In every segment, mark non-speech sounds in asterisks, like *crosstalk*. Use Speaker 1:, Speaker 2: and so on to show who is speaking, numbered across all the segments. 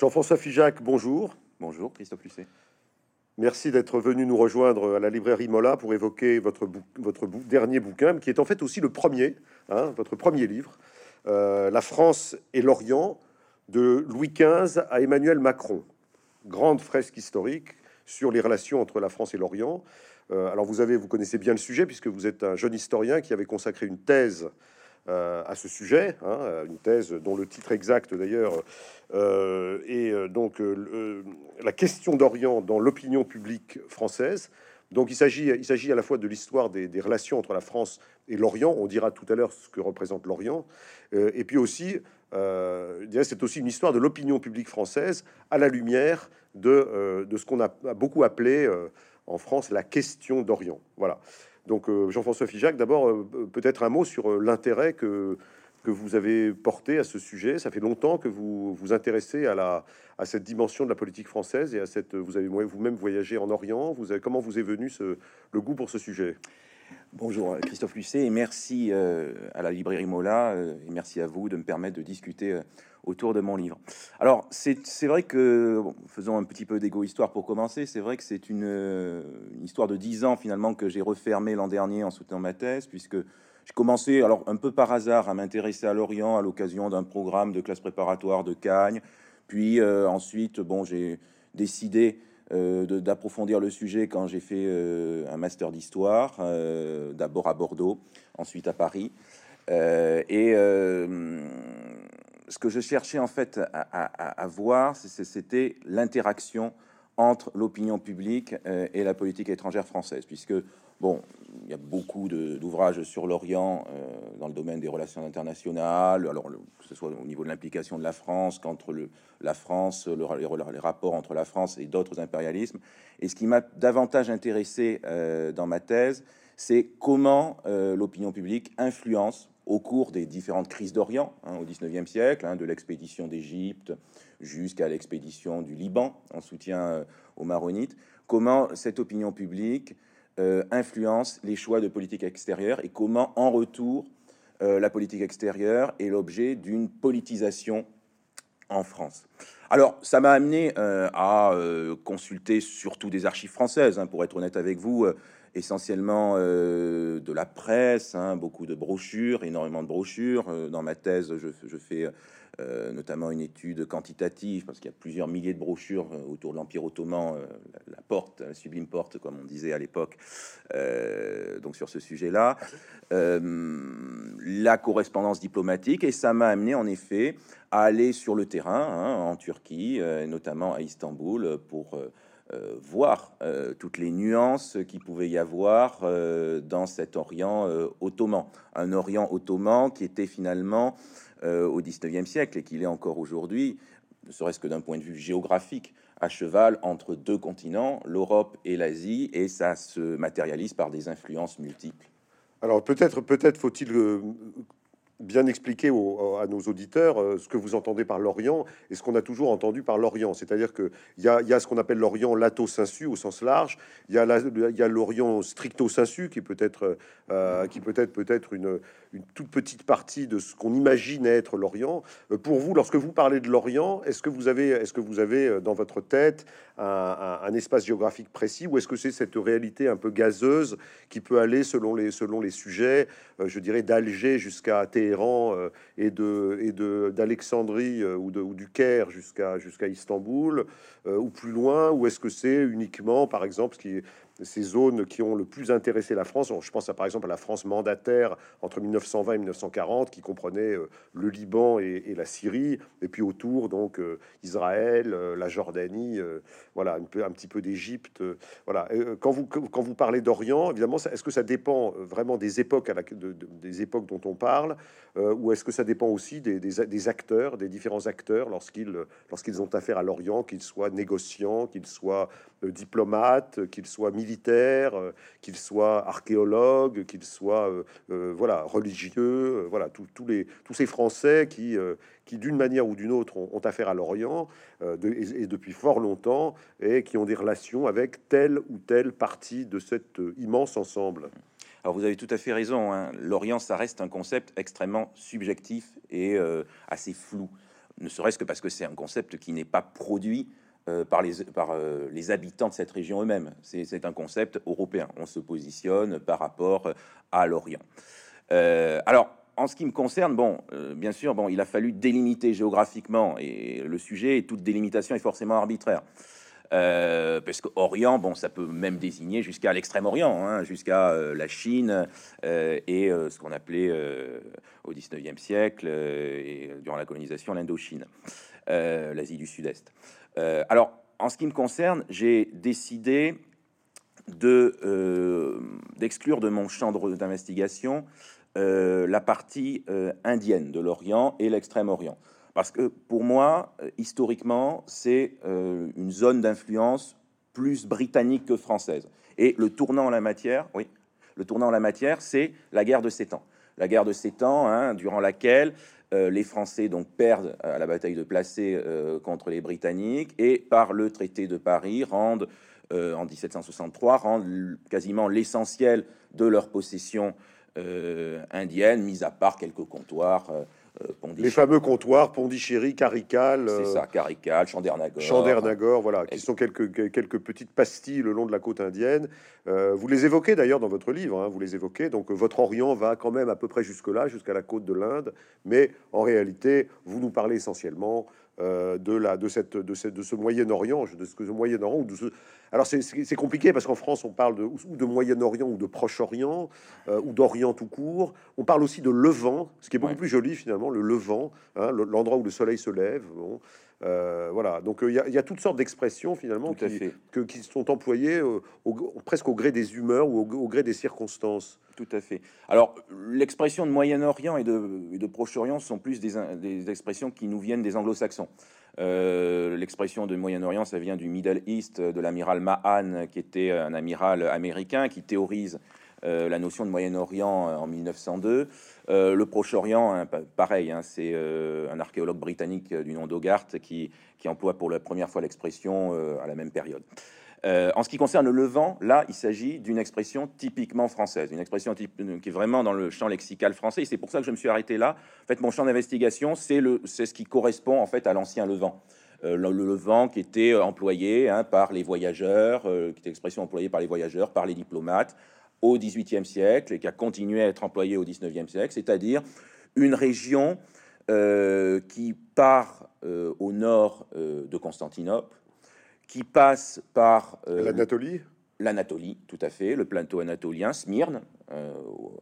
Speaker 1: Jean-François Figeac, bonjour.
Speaker 2: Bonjour, Christophe Lucet.
Speaker 1: Merci d'être venu nous rejoindre à la librairie Mola pour évoquer votre, votre dernier bouquin, qui est en fait aussi le premier, hein, votre premier livre, euh, La France et l'Orient, de Louis XV à Emmanuel Macron. Grande fresque historique sur les relations entre la France et l'Orient. Euh, alors vous avez, vous connaissez bien le sujet puisque vous êtes un jeune historien qui avait consacré une thèse à ce sujet, hein, une thèse dont le titre exact d'ailleurs euh, est donc la question d'Orient dans l'opinion publique française. Donc il s'agit, il s'agit à la fois de l'histoire des, des, relations entre la France et l'Orient, on dira tout à l'heure ce que représente l'Orient, et puis aussi, c'est aussi une histoire de l'opinion publique française à la lumière de, de ce qu'on a, beaucoup appelé en France la question d'Orient. Voilà. Donc euh, Jean-François Figeac, d'abord euh, peut-être un mot sur euh, l'intérêt que, vous avez porté à ce sujet. Ça fait longtemps que vous vous intéressez à, la, cette dimension de la politique française et à cette. Vous avez vous-même voyagé en Orient. Comment vous est venu le goût pour ce sujet?
Speaker 2: Bonjour Christophe Lucet et merci à la librairie Mola et merci à vous de me permettre de discuter autour de mon livre. Alors, c'est vrai que, faisons un petit peu d'égo-histoire pour commencer, c'est vrai que c'est une, histoire de dix ans finalement que j'ai refermé l'an dernier en soutenant ma thèse, puisque j'ai commencé, alors un peu par hasard, à m'intéresser à l'Orient à l'occasion d'un programme de classe préparatoire de Cagnes. Puis euh, ensuite, bon, j'ai décidé euh, d'approfondir le sujet quand j'ai fait euh, un master d'histoire, d'abord à Bordeaux, ensuite à Paris. et ce que je cherchais en fait à, voir, c'était l'interaction entre l'opinion publique euh, et la politique étrangère française, puisque bon, il y a beaucoup d'ouvrages sur l'Orient euh, dans le domaine des relations internationales, alors que ce soit au niveau de l'implication de la France, qu'entre la France, le, les, rapports entre la France et d'autres impérialismes. Et ce qui m'a davantage intéressé euh, dans ma thèse, c'est comment l'opinion publique influence au cours des différentes crises d'Orient hein, au 19e siècle, hein, de l'expédition d'Égypte jusqu'à l'expédition du Liban en soutien euh, aux Maronites, comment cette opinion publique euh, influence les choix de politique extérieure et comment, en retour, euh, la politique extérieure est l'objet d'une politisation en France. Alors, ça m'a amené à consulter surtout des archives françaises, hein, pour être honnête avec vous essentiellement euh, de la presse, hein, beaucoup de brochures, énormément de brochures. Euh, dans ma thèse, je, fais euh, notamment une étude quantitative, parce qu'il y a plusieurs milliers de brochures autour de l'Empire ottoman, la, porte, la sublime porte, comme on disait à l'époque, donc sur ce sujet-là. la correspondance diplomatique, et ça m'a amené en effet à aller sur le terrain, hein, en Turquie, notamment à Istanbul, pour euh, voir euh, toutes les nuances qui pouvait y avoir euh, dans cet Orient ottoman, un Orient ottoman qui était finalement au 19e siècle et qu'il est encore aujourd'hui, ne serait-ce que d'un point de vue géographique, à cheval entre deux continents, l'Europe et l'Asie, et ça se matérialise par des influences multiples.
Speaker 1: Alors peut-être peut-être faut-il bien expliquer à nos auditeurs euh, ce que vous entendez par l'Orient et ce qu'on a toujours entendu par l'Orient. C'est-à-dire qu'il y a, ce qu'on appelle l'Orient lato sensu au sens large, il y a l'Orient stricto sensu qui peut être, euh, qui peut être peut-être une, toute petite partie de ce qu'on imagine être l'Orient. Euh, pour vous, lorsque vous parlez de l'Orient, est-ce que vous avez, est-ce que vous avez dans votre tête un, espace géographique précis, ou est-ce que c'est cette réalité un peu gazeuse qui peut aller selon les, selon les sujets, je dirais d'Alger jusqu'à Téhéran et de et de d'Alexandrie ou, de, ou du Caire jusqu'à jusqu'à Istanbul ou plus loin, ou est-ce que c'est uniquement, par exemple, ce qui est ces zones qui ont le plus intéressé la France. Je pense à, par exemple à la France mandataire entre 1920 et 1940, qui comprenait euh, le Liban et, la Syrie, et puis autour donc euh, Israël, euh, la Jordanie, voilà un peu un petit peu d'Égypte. voilà. quand vous quand vous parlez d'Orient, évidemment, est-ce que ça dépend vraiment des époques des époques dont on parle, ou est-ce que ça dépend aussi des, des, acteurs, des différents acteurs lorsqu'ils lorsqu'ils ont affaire à l'Orient, qu'ils soient négociants, qu'ils soient diplomates, qu'ils soient militaires militaires, euh, qu'ils soient archéologues, qu'ils soient euh, euh, voilà religieux, voilà tous les tous ces Français qui qui d'une manière ou d'une autre ont, affaire à l'Orient et, depuis fort longtemps et qui ont des relations avec telle ou telle partie de cet immense ensemble.
Speaker 2: Alors vous avez tout à fait raison. Hein. L'Orient, ça reste un concept extrêmement subjectif et assez flou. ne serait-ce que parce que c'est un concept qui n'est pas produit par, les, par les habitants de cette région eux-mêmes. C'est un concept européen. On se positionne par rapport à l'Orient. alors, en ce qui me concerne, bon, bien sûr, bon, il a fallu délimiter géographiquement, et le sujet et toute délimitation est forcément arbitraire. Euh, parce que Orient, bon, ça peut même désigner jusqu'à l'extrême-orient, hein, jusqu'à euh, la Chine euh, et ce qu'on appelait au 19e siècle durant la colonisation l'Indochine, l'Asie du Sud-Est. Alors, en ce qui me concerne, j'ai décidé de d'exclure de mon champ d'investigation la partie indienne de l'Orient et l'Extrême-Orient. Parce que pour moi, euh, historiquement, c'est euh, une zone d'influence plus britannique que française. Et le tournant en la matière, oui, le tournant en la matière, c'est la guerre de Sept Ans. La guerre de Sept Ans, hein, durant laquelle euh, les Français donc perdent à la bataille de Placé contre les Britanniques et par le traité de Paris rendent en 1763 rendent quasiment l'essentiel de leurs possessions indiennes, mis à part quelques comptoirs
Speaker 1: euh, les fameux comptoirs Pondichéry, Carical.
Speaker 2: C'est ça, Carical, Chandernagore.
Speaker 1: Chandernagore, voilà, qui sont quelques, quelques petites pastilles le long de la côte indienne. Euh, vous les évoquez d'ailleurs dans votre livre, hein, vous les évoquez. Donc votre Orient va quand même à peu près jusque-là, jusqu'à la côte de l'Inde. Mais en réalité, vous nous parlez essentiellement euh, de, la, de, cette, de, cette, de ce Moyen-Orient, de ce, ce Moyen-Orient. Alors c'est compliqué parce qu'en France, on parle de, ou de Moyen-Orient ou de Proche-Orient euh, ou d'Orient tout court. On parle aussi de Levant, ce qui est beaucoup plus joli finalement, le Levant, hein, l'endroit où le soleil se lève. Bon. Euh, voilà, donc il y, y, a toutes sortes d'expressions finalement qui, que, qui, sont employées presque au gré des humeurs ou au, gré des circonstances.
Speaker 2: Tout à fait. Alors l'expression de Moyen-Orient et de, de Proche-Orient sont plus des, des, expressions qui nous viennent des anglo-saxons. Euh, l'expression de Moyen-Orient, ça vient du Middle East, de l'amiral Mahan, qui était un amiral américain qui théorise euh, la notion de Moyen-Orient en 1902. Euh, le Proche-Orient, hein, pareil, hein, c'est un archéologue britannique du nom d'Hogarth qui, qui, emploie pour la première fois l'expression à la même période. Euh, en ce qui concerne le Levant, là, il s'agit d'une expression typiquement française, une expression qui est vraiment dans le champ lexical français. c'est pour ça que je me suis arrêté là. En fait, mon champ d'investigation, c'est ce qui correspond en fait à l'ancien Levant. Euh, le, Levant qui était employé hein, par les voyageurs, euh, qui était expression employée par les voyageurs, par les diplomates au XVIIIe siècle et qui a continué à être employé au XIXe siècle, c'est-à-dire une région qui part au nord de Constantinople, qui passe par
Speaker 1: euh, l'Anatolie.
Speaker 2: L'Anatolie, tout à fait, le plateau anatolien, Smyrne, euh,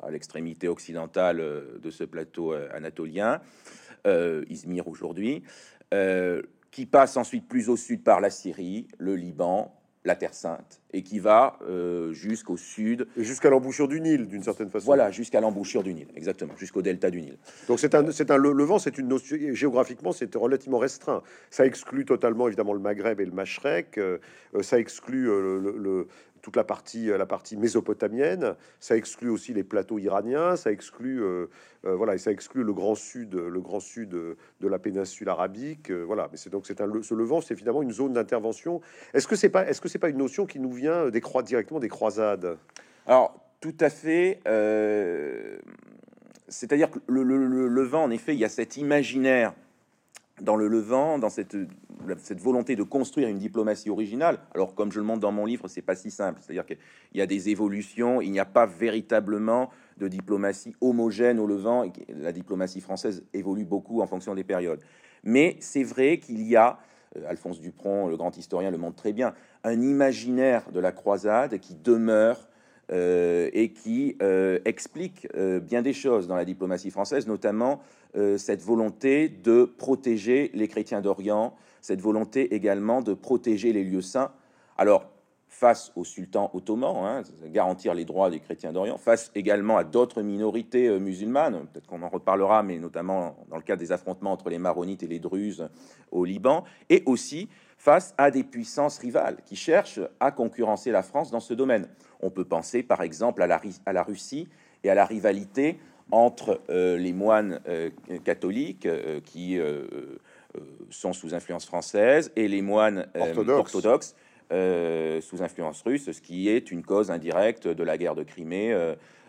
Speaker 2: à l'extrémité occidentale euh, de ce plateau anatolien, Izmir aujourd'hui, qui passe ensuite plus au sud par la Syrie, le Liban, la Terre Sainte, et qui va euh, jusqu'au sud.
Speaker 1: Jusqu'à l'embouchure du Nil, d'une certaine façon.
Speaker 2: Voilà, jusqu'à l'embouchure du Nil, exactement, jusqu'au delta du Nil.
Speaker 1: Donc c'est un, c'est un le, vent, c'est une notion géographiquement, c'est relativement restreint. Ça exclut totalement évidemment le Maghreb et le Machrek. Euh, euh, ça exclut le, toute la partie, euh, la partie mésopotamienne. Ça exclut aussi les plateaux iraniens. Ça exclut, euh, euh, voilà, et ça exclut le grand sud, le grand sud de la péninsule arabique. voilà, mais c'est donc c'est un ce levant, c'est finalement une zone d'intervention. Est-ce que c'est pas, est-ce que c'est pas une notion qui nous vient des croix directement des croisades?
Speaker 2: Alors tout à fait. C'est-à-dire que le, le, Levant, en effet, il y a cet imaginaire dans le Levant, dans cette, volonté de construire une diplomatie originale. Alors, comme je le montre dans mon livre, c'est pas si simple. C'est-à-dire qu'il y a des évolutions. Il n'y a pas véritablement de diplomatie homogène au Levant. La diplomatie française évolue beaucoup en fonction des périodes. Mais c'est vrai qu'il y a, euh, Alphonse Dupron, le grand historien, le montre très bien, un imaginaire de la croisade qui demeure euh, et qui euh, explique euh, bien des choses dans la diplomatie française, notamment cette volonté de protéger les chrétiens d'Orient, cette volonté également de protéger les lieux saints. Alors, face au sultan ottoman, hein, garantir les droits des chrétiens d'Orient, face également à d'autres minorités musulmanes, peut-être qu'on en reparlera, mais notamment dans le cadre des affrontements entre les maronites et les druzes au Liban, et aussi face à des puissances rivales qui cherchent à concurrencer la France dans ce domaine. On peut penser par exemple à la, à la Russie et à la rivalité entre euh, les moines euh, catholiques euh, qui sont sous influence française et les moines orthodoxes, sous influence russe, ce qui est une cause indirecte de la guerre de Crimée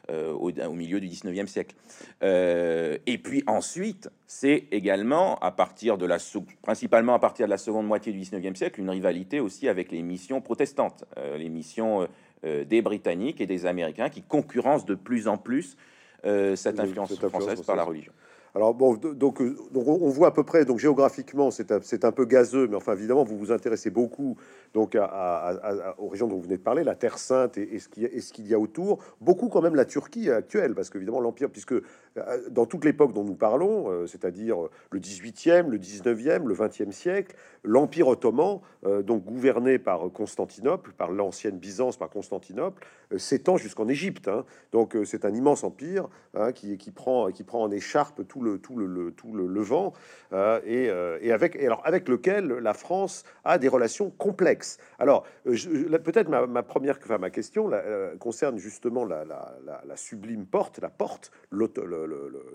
Speaker 2: au, au, milieu du 19e siècle. et puis ensuite, c'est également à partir de la principalement à partir de la seconde moitié du 19e siècle une rivalité aussi avec les missions protestantes, les missions des Britanniques et des Américains qui concurrencent de plus en plus cette influence française par la religion.
Speaker 1: Alors bon, donc, euh, on voit à peu près, donc géographiquement, c'est un, un, peu gazeux, mais enfin évidemment, vous vous intéressez beaucoup donc à, aux régions dont vous venez de parler, la Terre Sainte et, et ce qu'il y, y, a autour, beaucoup quand même la Turquie actuelle, parce qu'évidemment l'Empire, puisque euh, dans toute l'époque dont nous parlons, euh, c'est-à-dire le 18e, le 19e, le 20e siècle, l'Empire ottoman, donc gouverné par Constantinople, par l'ancienne Byzance, par Constantinople, s'étend jusqu'en Égypte. Hein. Donc c'est un immense empire hein, qui, qui, prend, qui prend en écharpe tout le, tout le, tout le Levant, euh, et, euh, et, avec, et alors avec lequel la France a des relations complexes. Alors, euh, peut-être ma, ma, première, enfin, ma question concerne justement la, sublime porte, la porte, le,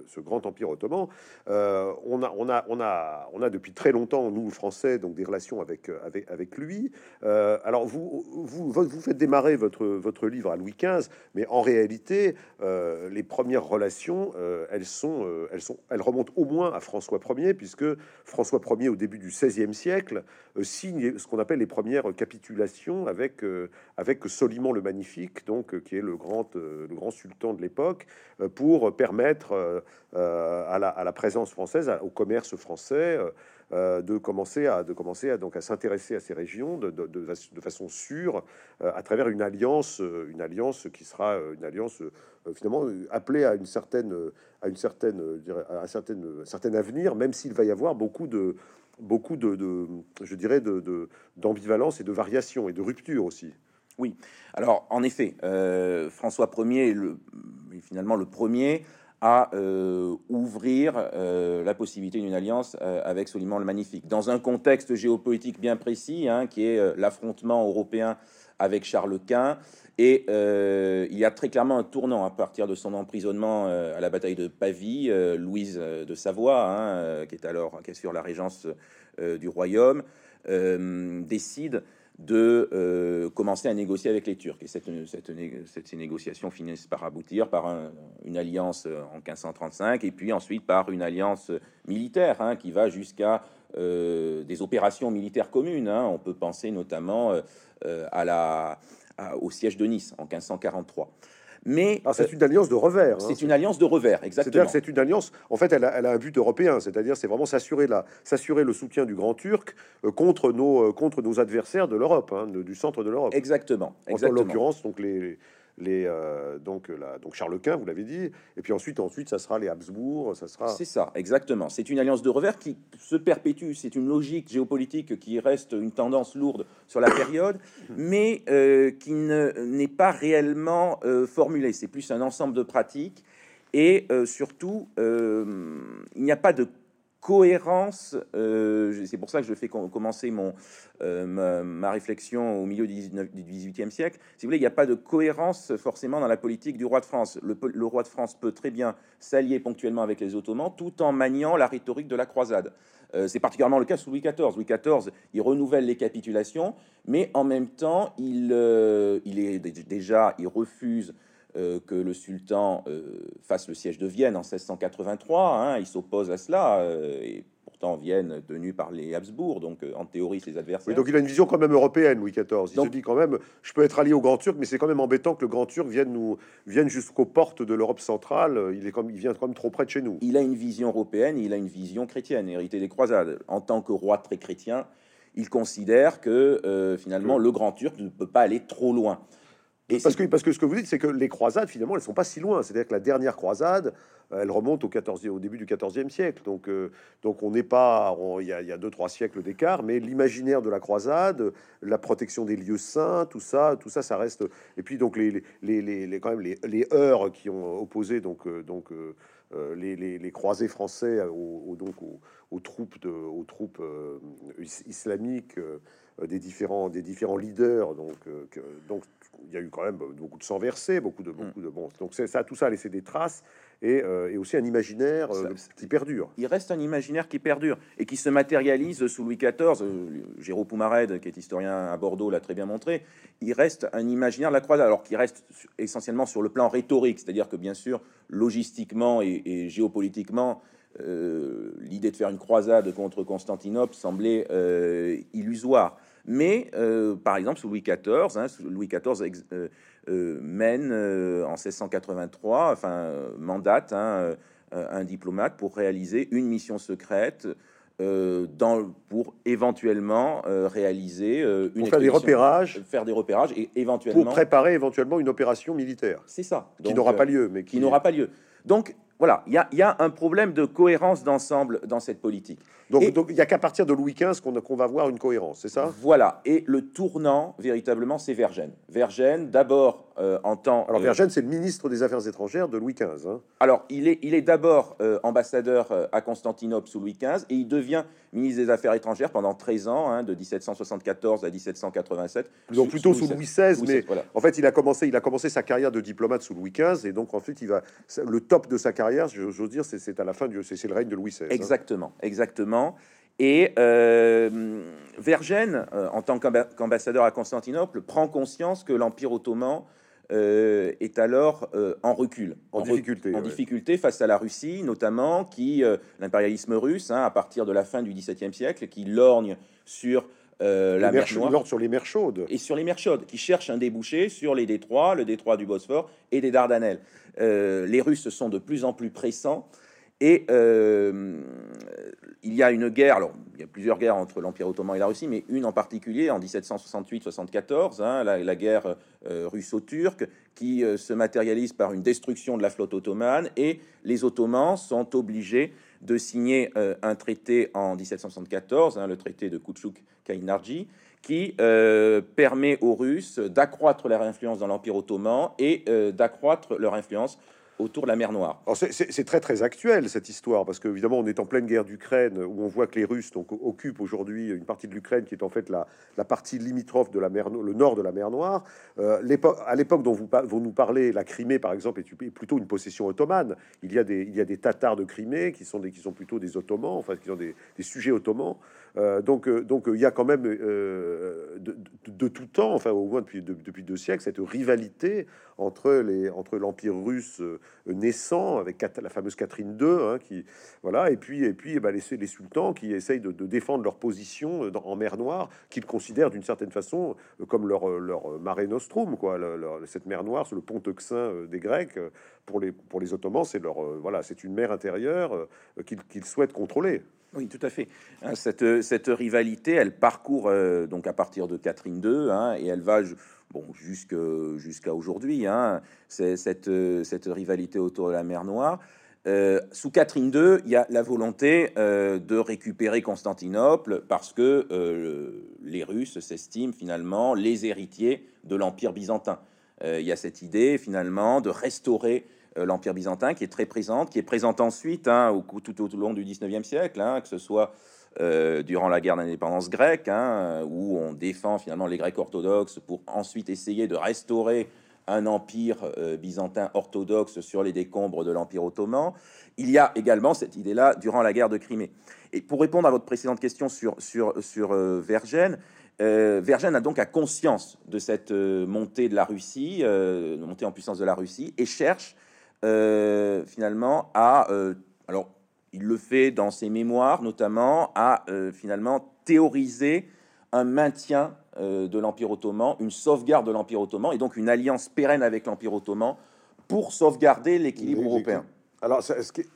Speaker 1: ce grand empire ottoman. on, a, on, a, on, a, on a depuis très longtemps, nous Français, donc des relations avec, avec, avec lui. alors, vous, vous, vous faites démarrer votre, votre livre à Louis XV, mais en réalité, les premières relations, elles, sont, elles sont elle remonte au moins à François Ier, puisque François Ier, au début du XVIe siècle, euh, signe ce qu'on appelle les premières capitulations avec, euh, avec Soliman le Magnifique, donc, euh, qui est le grand, le grand sultan de l'époque, pour permettre à la, à, la, présence française, au commerce français, de commencer à de commencer à donc à s'intéresser à ces régions de, de, de, façon sûre à travers une alliance une alliance qui sera une alliance finalement appelée à une certaine à une certaine, à un certain, avenir, même s'il va y avoir beaucoup de, beaucoup de, je dirais, de, d'ambivalence et de variation et de rupture aussi.
Speaker 2: Oui, alors en effet, euh, François Ier le, finalement le premier à euh, ouvrir euh, la possibilité d'une alliance avec Soliman le Magnifique, dans un contexte géopolitique bien précis, hein, qui est l'affrontement européen avec Charles Quint et euh, il y a très clairement un tournant à partir de son emprisonnement euh, à la bataille de Pavie. Euh, Louise de Savoie, hein, qui est alors qui sur la régence du royaume, décide de commencer à négocier avec les Turcs. Et cette, cette, ces négociations finissent par aboutir par une alliance en 1535 et puis ensuite par une alliance militaire hein, qui va jusqu'à des opérations militaires communes. Hein. On peut penser notamment à la au siège de Nice en 1543.
Speaker 1: Mais ah, c'est euh, une alliance de revers.
Speaker 2: Hein. C'est une alliance de revers, exactement.
Speaker 1: C'est une alliance. En fait, elle a, elle a un but européen, c'est-à-dire c'est vraiment s'assurer la, s'assurer le soutien du Grand Turc euh, contre nos, euh, contre nos adversaires de l'Europe, hein, du centre de l'Europe.
Speaker 2: Exactement.
Speaker 1: En l'occurrence, donc les, les euh, donc la, donc Charles Quint, vous l'avez dit, et puis ensuite ensuite ça sera les Habsbourg, ça sera.
Speaker 2: C'est ça, exactement. C'est une alliance de revers qui se perpétue. C'est une logique géopolitique qui reste une tendance lourde sur la période, *coughs* mais euh, qui n'est pas réellement euh, formulée. C'est plus un ensemble de pratiques et surtout il n'y a pas de cohérence, euh, c'est pour ça que je fais commencer mon, euh, ma, réflexion au milieu du, 19, du 18e siècle. Si vous voulez, il n'y a pas de cohérence forcément dans la politique du roi de France. Le, le roi de France peut très bien s'allier ponctuellement avec les Ottomans tout en maniant la rhétorique de la croisade. Euh, c'est particulièrement le cas sous Louis XIV. Louis XIV, il renouvelle les capitulations, mais en même temps, il, il est déjà, il refuse euh, que le sultan euh, fasse le siège de Vienne en 1683. Hein, il s'oppose à cela, euh, et pourtant Vienne tenue par les Habsbourg, donc en théorie ses adversaires.
Speaker 1: donc il a une vision quand même européenne, Louis XIV. Il se dit quand même, je peux être allié au Grand Turc, mais c'est quand même embêtant que le Grand Turc vienne nous vienne jusqu'aux portes de l'Europe centrale. Il est comme il vient quand même trop près de chez nous.
Speaker 2: Il a une vision européenne, il a une vision chrétienne, héritée des croisades. En tant que roi très chrétien, il considère que finalement le Grand Turc ne peut pas aller trop loin.
Speaker 1: Parce, que, parce que ce que vous dites, c'est que les croisades, finalement, elles sont pas si loin. C'est-à-dire que la dernière croisade, euh, elle remonte au, 14, au début du XIVe siècle. Donc, euh, donc on n'est pas... Il y, a, deux, trois siècles d'écart, mais l'imaginaire de la croisade, la protection des lieux saints, tout ça, tout ça, ça reste... Et puis, donc, les, les, les, les quand même, les, les heures qui ont opposé donc, euh, donc, les, les, croisés français au, donc, aux troupes, de, aux troupes islamiques des, différents, des différents leaders. Donc, donc il y a eu quand même beaucoup de sang versé, beaucoup de, beaucoup de bon. Donc ça, tout ça a laissé des traces et, et aussi un imaginaire qui perdure.
Speaker 2: Il reste un imaginaire qui perdure et qui se matérialise sous Louis XIV. Jérôme Poumared, qui est historien à Bordeaux, l'a très bien montré. Il reste un imaginaire de la croisade, alors qu'il reste essentiellement sur le plan rhétorique, c'est-à-dire que bien sûr, logistiquement et, géopolitiquement, euh, l'idée de faire une croisade contre Constantinople semblait euh, illusoire. Mais, euh, par exemple, sous Louis XIV, hein, Louis XIV mène en 1683, enfin, mandate hein, un diplomate pour réaliser une mission secrète euh, dans, pour éventuellement euh, réaliser euh,
Speaker 1: une faire des repérages,
Speaker 2: faire des repérages et éventuellement
Speaker 1: pour préparer éventuellement une opération militaire.
Speaker 2: C'est ça,
Speaker 1: qui n'aura pas lieu, mais
Speaker 2: qui, n'aura pas lieu. Donc voilà, il y, a, un problème de cohérence d'ensemble dans cette politique.
Speaker 1: Donc il n'y a qu'à partir de Louis XV qu'on va voir une cohérence, c'est ça?
Speaker 2: Voilà, et le tournant, véritablement, c'est Vergène. Vergène, d'abord euh, en tant...
Speaker 1: Alors Vergène, c'est le ministre des Affaires étrangères de Louis XV. Hein.
Speaker 2: Alors, il est, il est d'abord euh, ambassadeur euh, à Constantinople sous Louis XV, et il devient ministre des Affaires étrangères pendant 13 ans, hein, de 1774 à 1787.
Speaker 1: Donc plutôt sous, Louis XVI, mais en fait, il a, commencé, il a commencé sa carrière de diplomate sous Louis XV, et donc en fait, il va, le top de sa carrière, j'ose dire, c'est à la fin du... C'est le règne de Louis XVI. Hein.
Speaker 2: Exactement, exactement. Et euh, Vergène, euh, en tant qu'ambassadeur à Constantinople, prend conscience que l'Empire ottoman euh, est alors en recul,
Speaker 1: en, difficulté,
Speaker 2: en difficulté face à la Russie, notamment, qui l'impérialisme russe, hein, à partir de la fin du XVIIe siècle, qui lorgne sur la mer Noire,
Speaker 1: sur les mers chaudes.
Speaker 2: Et sur les mers chaudes, qui cherche un débouché sur les détroits, le détroit du Bosphore et des Dardanelles. les Russes sont de plus en plus pressants et euh, il y a une guerre, alors il y a plusieurs guerres entre l'Empire ottoman et la Russie, mais une en particulier en 1768-74, hein, la, guerre euh, russo-turque, qui euh, se matérialise par une destruction de la flotte ottomane, et les Ottomans sont obligés de signer un traité en 1774, hein, le traité de Kutchuk-Kainarji, qui permet aux Russes d'accroître leur influence dans l'Empire ottoman et d'accroître leur influence autour de la mer Noire.
Speaker 1: C'est très très actuel cette histoire parce qu'évidemment on est en pleine guerre d'Ukraine où on voit que les Russes donc, occupent aujourd'hui une partie de l'Ukraine qui est en fait la, la, partie limitrophe de la mer, le nord de la mer Noire. Euh, à l'époque dont vous, vous, nous parlez, la Crimée par exemple est plutôt une possession ottomane. Il y a des, il y a des Tatars de Crimée qui sont, des, qui sont plutôt des Ottomans, enfin qui ont des, des sujets ottomans. Euh, donc, euh, donc il y a quand même de, tout temps, enfin au moins depuis, depuis deux siècles, cette rivalité entre les entre l'Empire russe naissant avec la fameuse Catherine II, hein, qui voilà, et puis et puis eh ben, les, les, sultans qui essayent de, défendre leur position en mer Noire, qu'ils considèrent d'une certaine façon euh, comme leur leur mare nostrum, quoi, cette mer Noire, c'est le pont Euxin euh, des Grecs. Euh, pour les pour les Ottomans, c'est leur voilà, c'est une mer intérieure qu'ils souhaitent contrôler.
Speaker 2: Oui, tout à fait. Hein, cette, cette rivalité, elle parcourt donc à partir de Catherine II, hein, et elle va jusqu'à aujourd'hui, hein, cette, cette rivalité autour de la mer Noire. Euh, sous Catherine II, il y a la volonté euh, de récupérer Constantinople parce que euh, les Russes s'estiment finalement les héritiers de l'Empire byzantin. il y a cette idée finalement de restaurer l'Empire byzantin qui est très présente, qui est présente ensuite hein, au, tout, au long du 19e siècle, hein, que ce soit euh, durant la guerre d'indépendance grecque, hein, où on défend finalement les Grecs orthodoxes pour ensuite essayer de restaurer un empire euh, byzantin orthodoxe sur les décombres de l'Empire ottoman. Il y a également cette idée-là durant la guerre de Crimée. Et pour répondre à votre précédente question sur, sur, sur euh, Vergène, Vergène a donc à conscience de cette montée de la Russie, montée en puissance de la Russie, et cherche finalement à... alors, il le fait dans ses mémoires, notamment, à euh, finalement théoriser un maintien euh, de l'Empire ottoman, une sauvegarde de l'Empire ottoman, et donc une alliance pérenne avec l'Empire ottoman pour sauvegarder l'équilibre européen.
Speaker 1: Alors,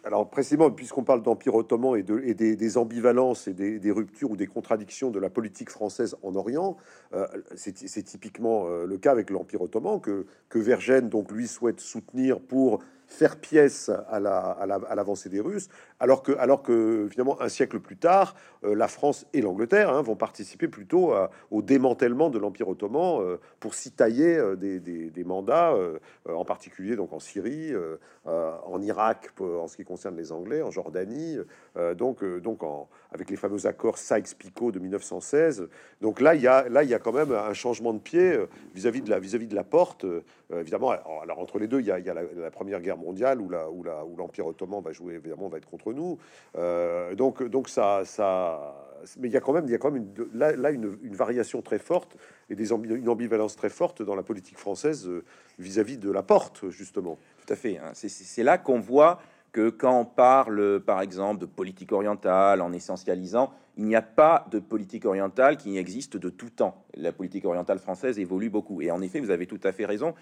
Speaker 1: alors précisément, puisqu'on parle d'Empire ottoman et, de, et des, ambivalences et des, ruptures ou des contradictions de la politique française en Orient, euh, c'est typiquement le cas avec l'Empire ottoman que, que Vergène donc lui souhaite soutenir pour faire pièce à l'avancée la, à des Russes, alors que, alors que finalement un siècle plus tard, euh, la France et l'Angleterre hein, vont participer plutôt au démantèlement de l'Empire ottoman euh, pour s'y tailler euh, des, mandats, en particulier donc en Syrie, en Irak en ce qui concerne les Anglais, en Jordanie, donc, donc en, avec les fameux accords Sykes-Picot de 1916. Donc là, il y a là il y a quand même un changement de pied vis-à-vis de la vis-à-vis de la porte. évidemment, alors, entre les deux, il y a, la, Première Guerre mondiale où la où l'Empire ottoman va jouer évidemment va être contre nous. Euh, donc, donc ça, ça, mais il y a quand même, il y a quand même une, là, une, variation très forte et des une ambivalence très forte dans la politique française euh, vis-à-vis de la porte, justement.
Speaker 2: Tout à fait. Hein. C'est là qu'on voit que quand on parle, par exemple, de politique orientale en essentialisant, il n'y a pas de politique orientale qui existe de tout temps. La politique orientale française évolue beaucoup. Et en effet, vous avez tout à fait raison.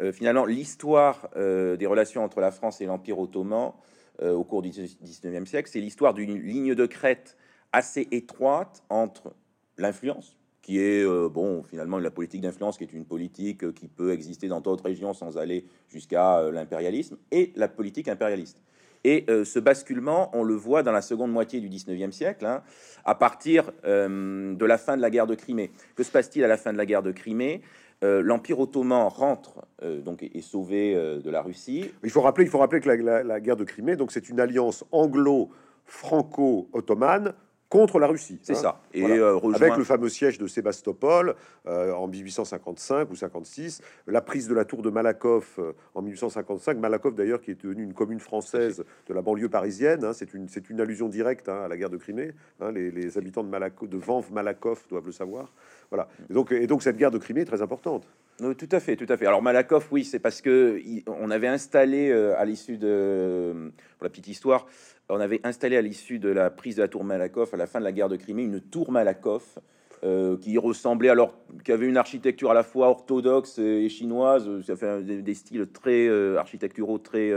Speaker 2: Euh, finalement, l'histoire des relations entre la France et l'Empire ottoman euh, au cours du 19e siècle. C'est l'histoire d'une ligne de crête assez étroite entre l'influence, qui est, euh, bon, finalement, la politique d'influence, qui est une politique euh, qui peut exister dans d'autres régions sans aller jusqu'à l'impérialisme, et la politique impérialiste. Et ce basculement, on le voit dans la seconde moitié du 19e siècle, hein, à partir de la fin de la guerre de Crimée. Que se passe-t-il à la fin de la guerre de Crimée? Euh, l'Empire ottoman rentre euh, donc est sauvé euh, de la Russie.
Speaker 1: Il faut rappeler, il faut rappeler que la, guerre de Crimée, donc c'est une alliance anglo-franco-ottomane contre la Russie.
Speaker 2: C'est hein. ça.
Speaker 1: Et avec le fameux siège de Sébastopol en 1855 ou 56, la prise de la tour de Malakoff en 1855. Malakoff d'ailleurs qui est devenue une commune française de la banlieue parisienne. Hein. c'est une c'est une allusion directe hein, à la guerre de Crimée. Les, les, habitants de Malakoff, de Vanves Malakoff doivent le savoir. Voilà. Et donc, et donc cette guerre de Crimée est très importante.
Speaker 2: Tout à fait, tout à fait. Alors Malakoff, oui, c'est parce que on avait installé euh, à l'issue de, la petite histoire, on avait installé à l'issue de la prise de la tour Malakoff à la fin de la guerre de Crimée une tour Malakoff euh, qui ressemblait alors, qui avait une architecture à la fois orthodoxe et chinoise, ça fait des, styles très euh, architecturaux, très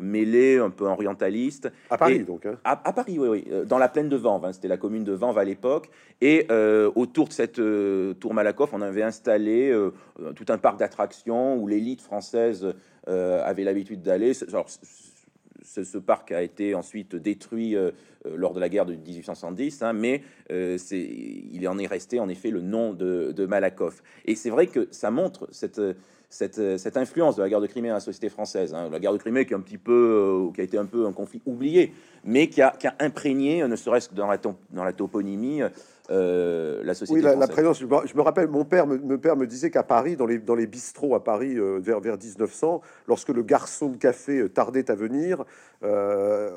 Speaker 2: euh, mêlés, un peu orientalistes.
Speaker 1: À Paris, donc. Hein.
Speaker 2: À, Paris, oui, oui, dans la plaine de Vanves. Hein, C'était la commune de Vanves à l'époque. Et autour de cette tour Malakoff, on avait installé tout un parc d'attractions où l'élite française avait l'habitude d'aller ce, parc a été ensuite détruit euh, euh, lors de la guerre de 1870, hein, mais euh, il en est resté en effet le nom de, de Malakoff. Et c'est vrai que ça montre cette, cette, cette, influence de la guerre de Crimée à la société française. Hein. La guerre de Crimée qui, est un petit peu, qui a été un peu un conflit oublié, mais qui a, qui a imprégné, ne serait-ce que dans la, dans la toponymie, euh, la société.
Speaker 1: Oui, la, présence. Je me, rappelle, mon père me, père me disait qu'à Paris, dans les, dans les bistrots à Paris euh, vers, vers 1900, lorsque le garçon de café euh, tardait à venir, le,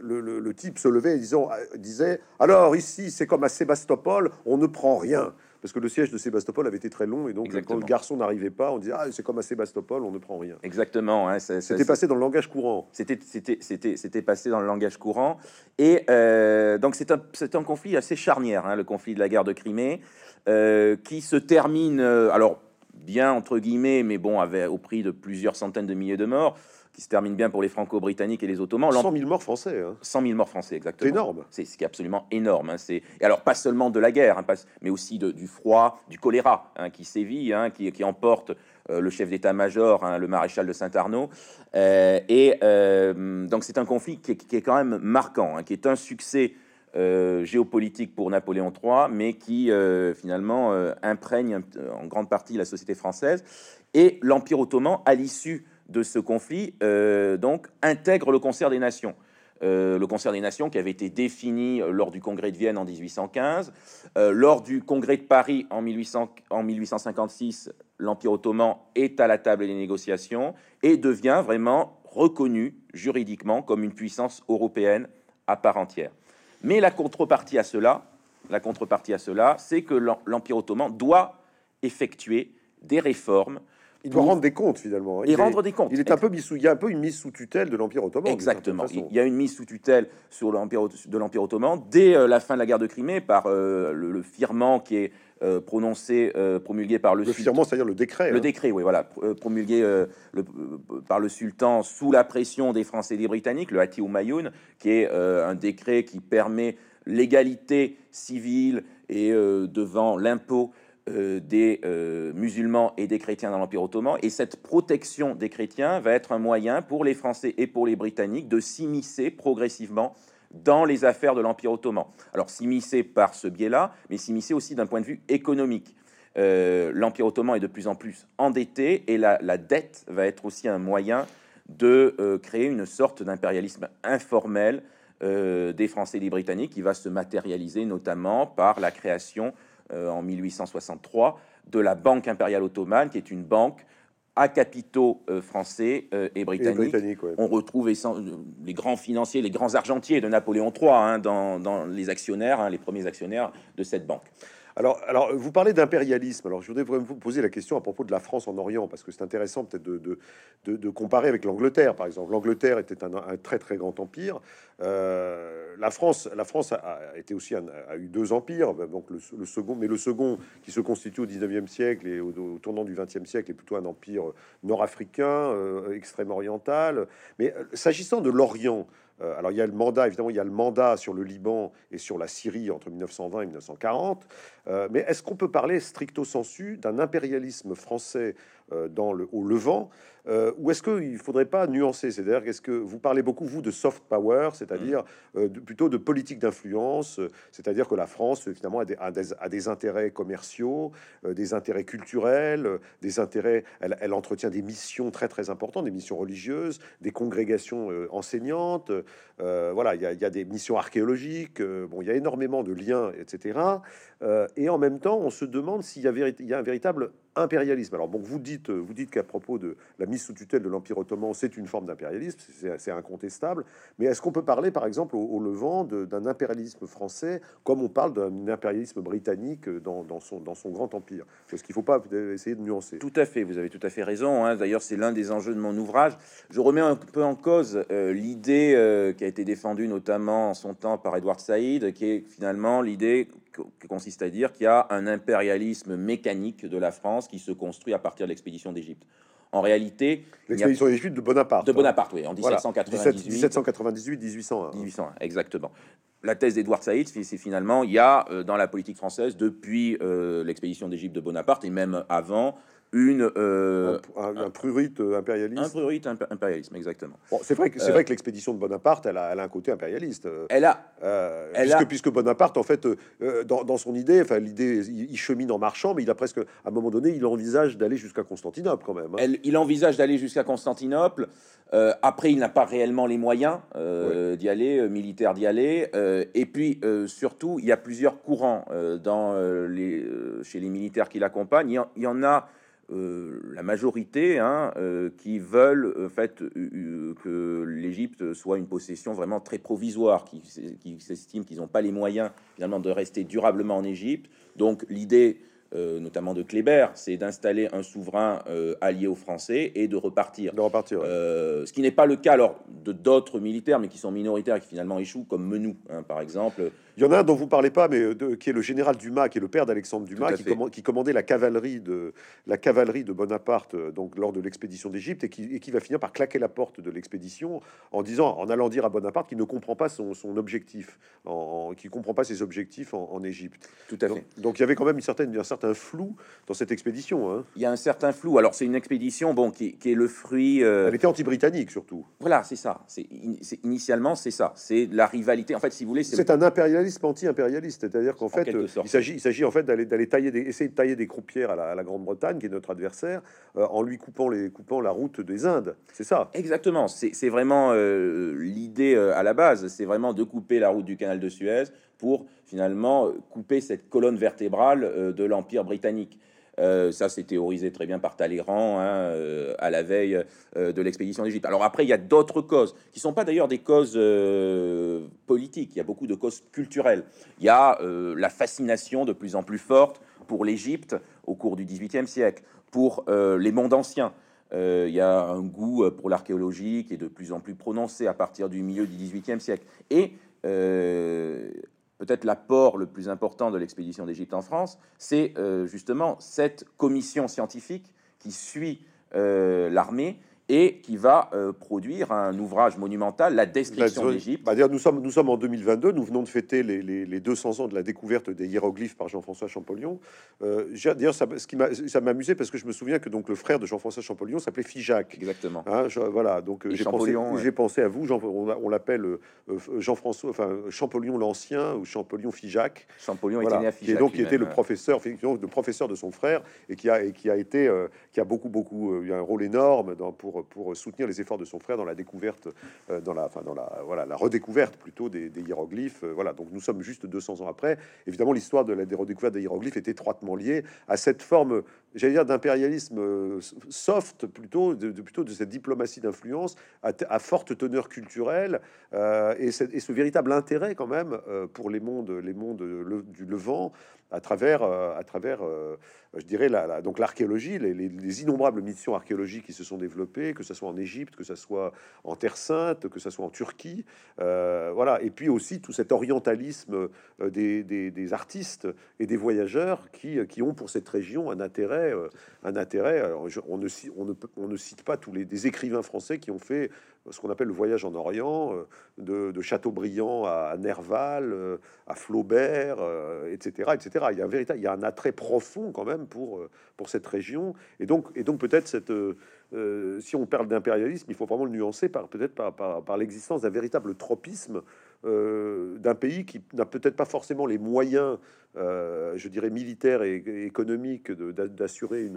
Speaker 1: le, type se levait et disant, disait Alors ici, c'est comme à Sébastopol, on ne prend rien parce que le siège de Sébastopol avait été très long et donc quand le garçon n'arrivait pas, on disait ah c'est comme à Sébastopol, on ne prend rien.
Speaker 2: Exactement. Hein,
Speaker 1: c'était passé dans le langage courant.
Speaker 2: C'était c'était c'était c'était passé dans le langage courant et euh, donc c'est un c'est un conflit assez charnière, hein, le conflit de la guerre de Crimée, euh, qui se termine euh, alors bien entre guillemets, mais bon, avait au prix de plusieurs centaines de milliers de morts qui se termine bien pour les Franco-Britanniques et les Ottomans.
Speaker 1: 100 000 morts français. Hein.
Speaker 2: 100 000 morts français, exactement.
Speaker 1: C'est énorme.
Speaker 2: C'est ce qui est absolument énorme. Hein. C'est et alors pas seulement de la guerre, hein, mais aussi de, du froid, du choléra hein, qui sévit, hein, qui, qui, emporte euh, le chef d'état-major, le maréchal de Saint-Arnaud. Euh, et euh, donc c'est un conflit qui est, qui est, quand même marquant, qui est un succès. géopolitique pour Napoléon III, mais qui finalement imprègne en grande partie la société française et l'Empire ottoman à l'issue de ce conflit euh, donc intègre le concert des nations. Euh, le concert des nations qui avait été défini euh, lors du congrès de Vienne en 1815, lors du congrès de Paris en, 1800, en 1856, l'Empire ottoman est à la table des négociations et devient vraiment reconnu juridiquement comme une puissance européenne à part entière. Mais la contrepartie à cela, la contrepartie à cela, c'est que l'Empire ottoman doit effectuer des réformes
Speaker 1: il doit rendre des comptes finalement.
Speaker 2: Il rendre des comptes.
Speaker 1: Il est un peu mis sous, il y a un peu une mise sous tutelle de l'Empire ottoman.
Speaker 2: Exactement. Il y a une mise sous tutelle sur l'Empire de l'Empire ottoman dès euh, la fin de la guerre de Crimée par euh, le, firmament qui est euh, prononcé, promulgué par le.
Speaker 1: Le firmament, c'est-à-dire le décret.
Speaker 2: Le hein. décret, oui, voilà, promulgué le, par le sultan sous la pression des Français et des Britanniques, le Hati Mayoun, qui est un décret qui permet l'égalité civile et devant l'impôt des musulmans et des chrétiens dans l'Empire ottoman. Et cette protection des chrétiens va être un moyen pour les Français et pour les Britanniques de s'immiscer progressivement dans les affaires de l'Empire ottoman. Alors s'immiscer par ce biais-là, mais s'immiscer aussi d'un point de vue économique. L'Empire ottoman est de plus en plus endetté et la, dette va être aussi un moyen de créer une sorte d'impérialisme informel euh, des Français et des Britanniques, qui va se matérialiser notamment par la création euh, en 1863 de la Banque impériale ottomane, qui est une banque à capitaux euh, français et britanniques. On retrouve les grands financiers, les grands argentiers de Napoléon III hein, dans, les actionnaires, hein, les premiers actionnaires de cette banque.
Speaker 1: Alors, vous parlez d'impérialisme. Alors, je voudrais vous poser la question à propos de la France en Orient, parce que c'est intéressant peut-être de, comparer avec l'Angleterre, par exemple. L'Angleterre était un, très très grand empire. Euh, la France, la France a, été aussi a eu deux empires, donc le, second, mais le second qui se constitue au 19e siècle et au, tournant du 20e siècle est plutôt un empire nord-africain, euh, extrême oriental. Mais euh, s'agissant de l'Orient, alors il y a le mandat, évidemment, il y a le mandat sur le Liban et sur la Syrie entre 1920 et 1940. Euh, mais est-ce qu'on peut parler stricto sensu d'un impérialisme français euh, dans le, au Levant euh, ou est-ce qu'il ne faudrait pas nuancer C'est-à-dire qu'est-ce que vous parlez beaucoup, vous, de soft power, c'est-à-dire mm. euh, plutôt de politique d'influence, c'est-à-dire que la France, finalement, a des, a des, intérêts commerciaux, euh, des intérêts culturels, des intérêts... Elle, entretient des missions très, très importantes, des missions religieuses, des congrégations enseignantes, voilà, il y, y, a des missions archéologiques, bon, il y a énormément de liens, etc. et en même temps, on se demande s'il y, y, a un véritable impérialisme. Alors bon, vous dites, vous dites qu'à propos de la mise sous tutelle de l'Empire ottoman, c'est une forme d'impérialisme, c'est incontestable. Mais est-ce qu'on peut parler, par exemple, au, Levant, d'un impérialisme français, comme on parle d'un impérialisme britannique dans, son, dans son grand empire? Est-ce qu'il ne faut pas essayer de nuancer
Speaker 2: Tout à fait, vous avez tout à fait raison. Hein. D'ailleurs, c'est l'un des enjeux de mon ouvrage. Je remets un peu en cause euh, l'idée euh, qui a été défendue notamment en son temps par Edward Said, qui est finalement l'idée qui consiste à dire qu'il y a un impérialisme mécanique de la France qui se construit à partir de l'expédition d'Égypte. En réalité,
Speaker 1: l'expédition d'Égypte de Bonaparte.
Speaker 2: De Bonaparte, oui, en 1798.
Speaker 1: 1798, 1801.
Speaker 2: 1801, exactement. La thèse d'Edouard Saïd, c'est finalement, il y a euh, dans la politique française, depuis euh, l'expédition d'Égypte de Bonaparte, et même avant, une
Speaker 1: euh, un, un, prurite impérialiste.
Speaker 2: Un prurite impérialisme, exactement.
Speaker 1: Bon, c'est vrai que c'est euh, vrai que l'expédition de Bonaparte, elle a, elle a, un côté impérialiste.
Speaker 2: Elle a,
Speaker 1: euh, elle puisque, a... puisque Bonaparte, en fait, euh, dans, dans, son idée, enfin l'idée, il, chemine en marchant, mais il a presque, à un moment donné, il envisage d'aller jusqu'à Constantinople quand même. Hein.
Speaker 2: Elle, il envisage d'aller jusqu'à Constantinople. après, il n'a pas réellement les moyens d'y aller, militaires d'y aller. et puis, surtout, il y a plusieurs courants dans les, chez les militaires qui l'accompagnent. Il, il y en a euh, la majorité hein, euh, qui veulent en fait que l'Égypte soit une possession vraiment très provisoire, qui, qui s'estiment qu'ils n'ont pas les moyens finalement de rester durablement en Égypte. Donc l'idée euh, notamment de Kléber, c'est d'installer un souverain allié aux Français et de repartir.
Speaker 1: De repartir.
Speaker 2: Ce qui n'est pas le cas alors de d'autres militaires, mais qui sont minoritaires et qui finalement échouent, comme Menou, hein, par exemple.
Speaker 1: Il y en a un dont vous parlez pas, mais qui est le général Dumas, qui est le père d'Alexandre Dumas, qui, commandait la cavalerie de la cavalerie de Bonaparte donc lors de l'expédition d'Égypte et qui, va finir par claquer la porte de l'expédition en disant, en allant dire à Bonaparte qu'il ne comprend pas son, objectif, en, qui comprend pas ses objectifs en, Égypte.
Speaker 2: Tout à fait.
Speaker 1: Donc, il y avait quand même une certaine, un certain flou dans cette expédition. Hein.
Speaker 2: Il y a un certain flou. Alors c'est une expédition bon, qui, est le fruit... Euh,
Speaker 1: Elle était anti-britannique surtout.
Speaker 2: Voilà, c'est ça. C'est Initialement, c'est ça. C'est la rivalité. En fait, si vous voulez...
Speaker 1: C'est un impérialisme anti-impérialiste. C'est-à-dire qu'en fait, euh, il s'agit il s'agit en fait d'aller tailler des, essayer de tailler des croupières à la, Grande-Bretagne, qui est notre adversaire, euh, en lui coupant, les, coupant la route des Indes. C'est ça.
Speaker 2: Exactement. C'est vraiment l'idée à la base. C'est vraiment de couper la route du canal de Suez pour finalement couper cette colonne vertébrale de l'Empire britannique. Euh, ça, c'est théorisé très bien par Talleyrand hein, euh, à la veille euh, de l'expédition d'Égypte. Alors après, il y a d'autres causes qui sont pas d'ailleurs des causes politiques. Il y a beaucoup de causes culturelles. Il y a la fascination de plus en plus forte pour l'Égypte au cours du XVIIIe siècle, pour les mondes anciens. il y a un goût pour l'archéologie qui est de plus en plus prononcé à partir du milieu du XVIIIe siècle. Et peut-être l'apport le plus important de l'expédition d'Égypte en France, c'est euh, justement cette commission scientifique qui suit euh, l'armée et qui va euh, produire un ouvrage monumental, La Description d'Égypte.
Speaker 1: Bah, nous, sommes, nous sommes en 2022, nous venons de fêter les, les, 200 ans de la découverte des hiéroglyphes par Jean-François Champollion. Euh, D'ailleurs, ça, ce qui ça m'a amusé parce que je me souviens que donc le frère de Jean-François Champollion s'appelait Figeac.
Speaker 2: Exactement.
Speaker 1: Hein, voilà, donc j'ai pensé, j'ai pensé à vous, Jean, on, l'appelle euh, Jean-François, enfin Champollion l'Ancien ou Champollion Figeac.
Speaker 2: Champollion était né à Figeac.
Speaker 1: Et donc, qui était le professeur, effectivement, le professeur de son frère et qui a, et qui a été, euh, qui a beaucoup, beaucoup eu un rôle énorme dans, pour, pour soutenir les efforts de son frère dans la découverte, euh, dans la, enfin dans la, voilà, la redécouverte plutôt des, hiéroglyphes. Euh, voilà, donc nous sommes juste 200 ans après. Évidemment, l'histoire de la des redécouvertes des hiéroglyphes est étroitement liée à cette forme, j'allais dire, d'impérialisme euh, soft, plutôt de, plutôt de cette diplomatie d'influence à, forte teneur culturelle et, et, ce véritable intérêt quand même pour les mondes, les mondes du Levant à travers, à travers je dirais, donc l'archéologie, les, innombrables missions archéologiques qui se sont développées, que ce soit en Égypte, que ce soit en Terre Sainte, que ce soit en Turquie, euh, voilà. Et puis aussi tout cet orientalisme euh, des, artistes et des voyageurs qui, ont pour cette région un intérêt, euh, un intérêt. on, ne, cite pas tous les des écrivains français qui ont fait ce qu'on appelle le voyage en Orient, de, de Chateaubriand à Nerval, à Flaubert, etc., etc. Il y a un véritable, il y a un attrait profond quand même pour, euh, pour cette région. Et donc, et donc peut-être cette, euh, euh, si on parle d'impérialisme, il faut vraiment le nuancer par peut-être par, par, l'existence d'un véritable tropisme d'un pays qui n'a peut-être pas forcément les moyens, je dirais militaires et, économiques d'assurer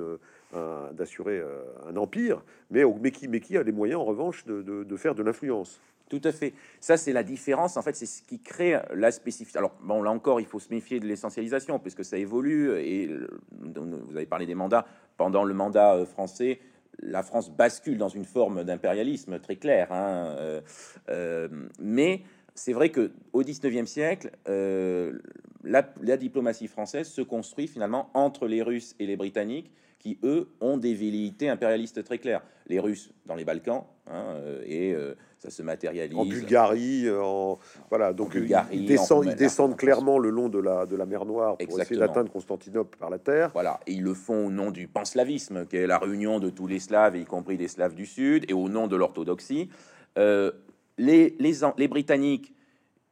Speaker 1: d'assurer un empire, mais, qui, a les moyens en revanche de, faire de l'influence.
Speaker 2: Tout à fait. Ça, c'est la différence. En fait, c'est ce qui crée la spécificité. Alors, bon, là encore, il faut se méfier de l'essentialisation, puisque ça évolue. Et vous avez parlé des mandats. Pendant le mandat euh, français, la France bascule dans une forme d'impérialisme très clair. Hein, euh, euh, mais c'est vrai que au 19e siècle, la, la, diplomatie française se construit finalement entre les Russes et les Britanniques, qui eux ont des velléités impérialistes très claires. Les Russes dans les Balkans hein, et ça se matérialise.
Speaker 1: En Bulgarie, euh, en voilà, donc ils, descendent, ils descendent clairement le long de la, de la mer Noire pour essayer d'atteindre Constantinople par la terre.
Speaker 2: Voilà, et ils le font au nom du panslavisme, qui est la réunion de tous les Slaves, y compris des Slaves du Sud, et au nom de l'orthodoxie. Euh, les, Britanniques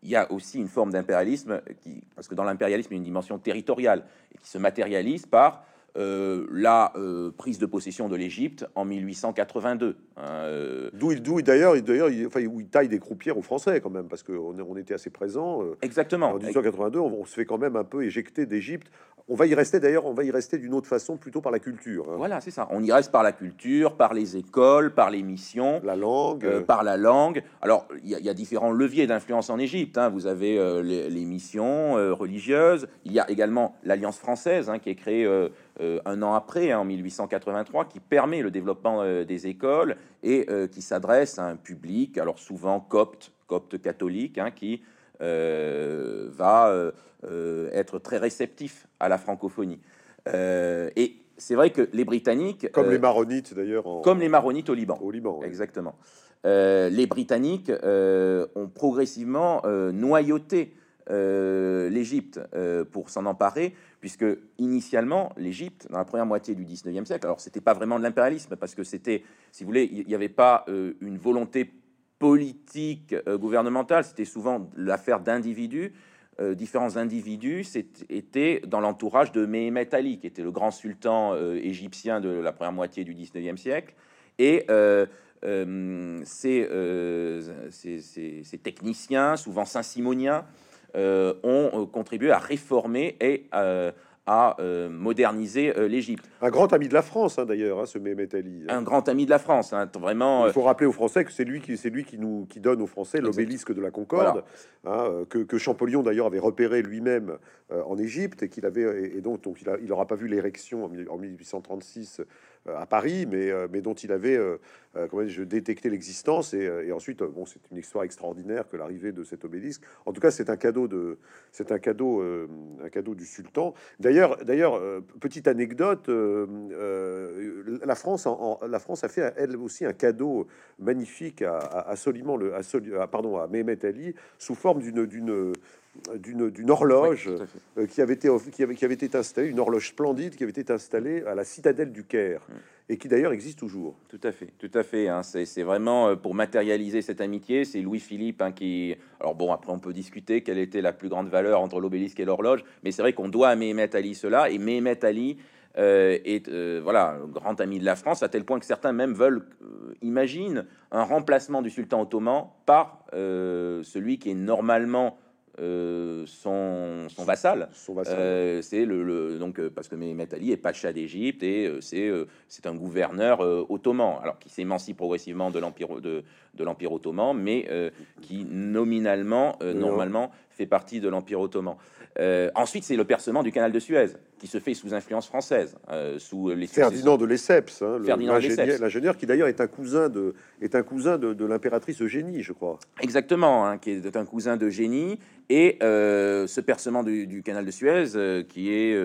Speaker 2: il y a aussi une forme d'impérialisme, parce que dans l'impérialisme, il y a une dimension territoriale, et qui se matérialise par euh, la euh, prise de possession de l'Égypte en 1882. Hein,
Speaker 1: euh. D'où D'où d'ailleurs, d'ailleurs, il, enfin, où il taille des croupières aux Français quand même, parce qu'on on était assez présents.
Speaker 2: Exactement.
Speaker 1: En 1882, on, se fait quand même un peu éjecter d'Égypte. On va y rester d'ailleurs, on va y rester d'une autre façon, plutôt par la culture.
Speaker 2: Hein. Voilà, c'est ça. On y reste par la culture, par les écoles, par les missions,
Speaker 1: la langue,
Speaker 2: par la langue. Alors, il y, a différents leviers d'influence en Égypte. Hein. Vous avez les, missions religieuses. Il y a également l'Alliance française qui est créée euh, un an après, hein, en 1883, qui permet le développement euh, des écoles et euh, qui s'adresse à un public, alors souvent copte, copte catholique, hein, qui va être très réceptif à la francophonie. et c'est vrai que les Britanniques,
Speaker 1: comme les Maronites d'ailleurs,
Speaker 2: comme les Maronites au Liban,
Speaker 1: au Liban,
Speaker 2: exactement. les Britanniques ont progressivement noyauté euh, l'Égypte euh, pour s'en emparer, puisque initialement, l'Égypte, dans la première moitié du 19e siècle, alors c'était pas vraiment de l'impérialisme, parce que c'était, si vous voulez, il n'y avait pas euh, une volonté politique gouvernementale, c'était souvent l'affaire d'individus. différents individus étaient dans l'entourage de Mehemet Ali, qui était le grand sultan égyptien de la première moitié du 19e siècle. Et ces, ces, techniciens, souvent saint-simoniens, euh, ont euh, contribué à réformer et euh, à moderniser l'Égypte.
Speaker 1: Un grand ami de la France, hein, d'ailleurs, hein, ce Mehmet Ali.
Speaker 2: Un grand ami de la France, hein, vraiment.
Speaker 1: Il faut rappeler aux Français que c'est lui qui, c'est lui qui nous, qui donne aux Français l'obélisque de la Concorde, que, que, Champollion d'ailleurs avait repéré lui-même en Égypte et qu'il avait, et donc, donc il, a, il aura pas vu l'érection en 1836 euh, à Paris, mais, euh, mais dont il avait euh, comment je détecté l'existence. Et, ensuite, bon, c'est une histoire extraordinaire que l'arrivée de cet obélisque. En tout cas, c'est un cadeau de, c'est un cadeau, un cadeau du sultan. D'ailleurs, d'ailleurs, petite anecdote, la France, en, la France a fait elle aussi un cadeau magnifique à, à, Soliman, le, à, pardon, à Mehmet Ali, sous forme d'une, d'une d'une horloge
Speaker 2: Oui,
Speaker 1: euh, qui avait été qui avait, qui avait été installée, une horloge splendide qui avait été installée à la citadelle du Caire
Speaker 2: Mm.
Speaker 1: et qui d'ailleurs existe toujours.
Speaker 2: Tout à fait, tout à fait. hein. C'est vraiment euh, pour matérialiser cette amitié. C'est Louis-Philippe hein, qui. Alors bon, après on peut discuter quelle était la plus grande valeur entre l'obélisque et l'horloge, mais c'est vrai qu'on doit à Mehmet Ali cela. Et Mehmet Ali euh, est euh, voilà grand ami de la France à tel point que certains même veulent euh, imaginent un remplacement du sultan ottoman par celui qui est normalement euh, son, son vassal. Euh, c'est le, le- donc euh, parce que Mehmet Ali est pacha d'Égypte et euh, c'est c'est un gouverneur ottoman, alors qui s'émancie progressivement de l'empire de, de l'empire ottoman, mais qui nominalement, normalement, fait partie de l'empire ottoman. Euh, ensuite, c'est le percement du canal de Suez, qui se fait sous influence française, euh, sous les
Speaker 1: Ferdinand de Lesseps, hein, l'ingénieur, qui d'ailleurs est un cousin de est un cousin de, de l'impératrice Eugénie, je crois.
Speaker 2: Exactement, hein, qui est un cousin de génie. Et euh, ce percement du, du canal de Suez, euh, qui est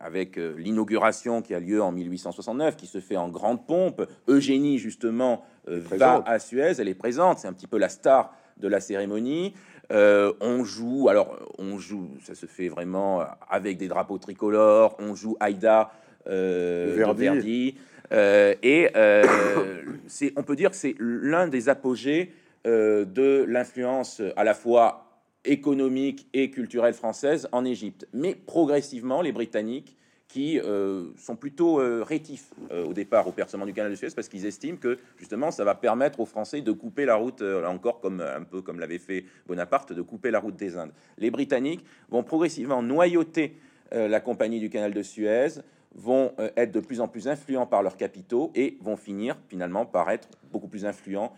Speaker 2: avec l'inauguration qui a lieu en 1869, qui se fait en grande pompe. Eugénie, justement, va à Suez, elle est présente, c'est un petit peu la star de la cérémonie. Euh, on joue, alors on joue, ça se fait vraiment avec des drapeaux tricolores, on joue Aïda euh,
Speaker 1: de Verdi.
Speaker 2: Euh, et euh, *coughs* c'est, on peut dire que c'est l'un des apogées euh, de l'influence à la fois économique et culturelle française en Égypte. Mais progressivement, les Britanniques, qui euh, sont plutôt euh, rétifs euh, au départ au percement du canal de Suez, parce qu'ils estiment que justement ça va permettre aux Français de couper la route, là encore comme un peu comme l'avait fait Bonaparte, de couper la route des Indes. Les Britanniques vont progressivement noyauter la compagnie du canal de Suez, vont être de plus en plus influents par leurs capitaux et vont finir finalement par être beaucoup plus influents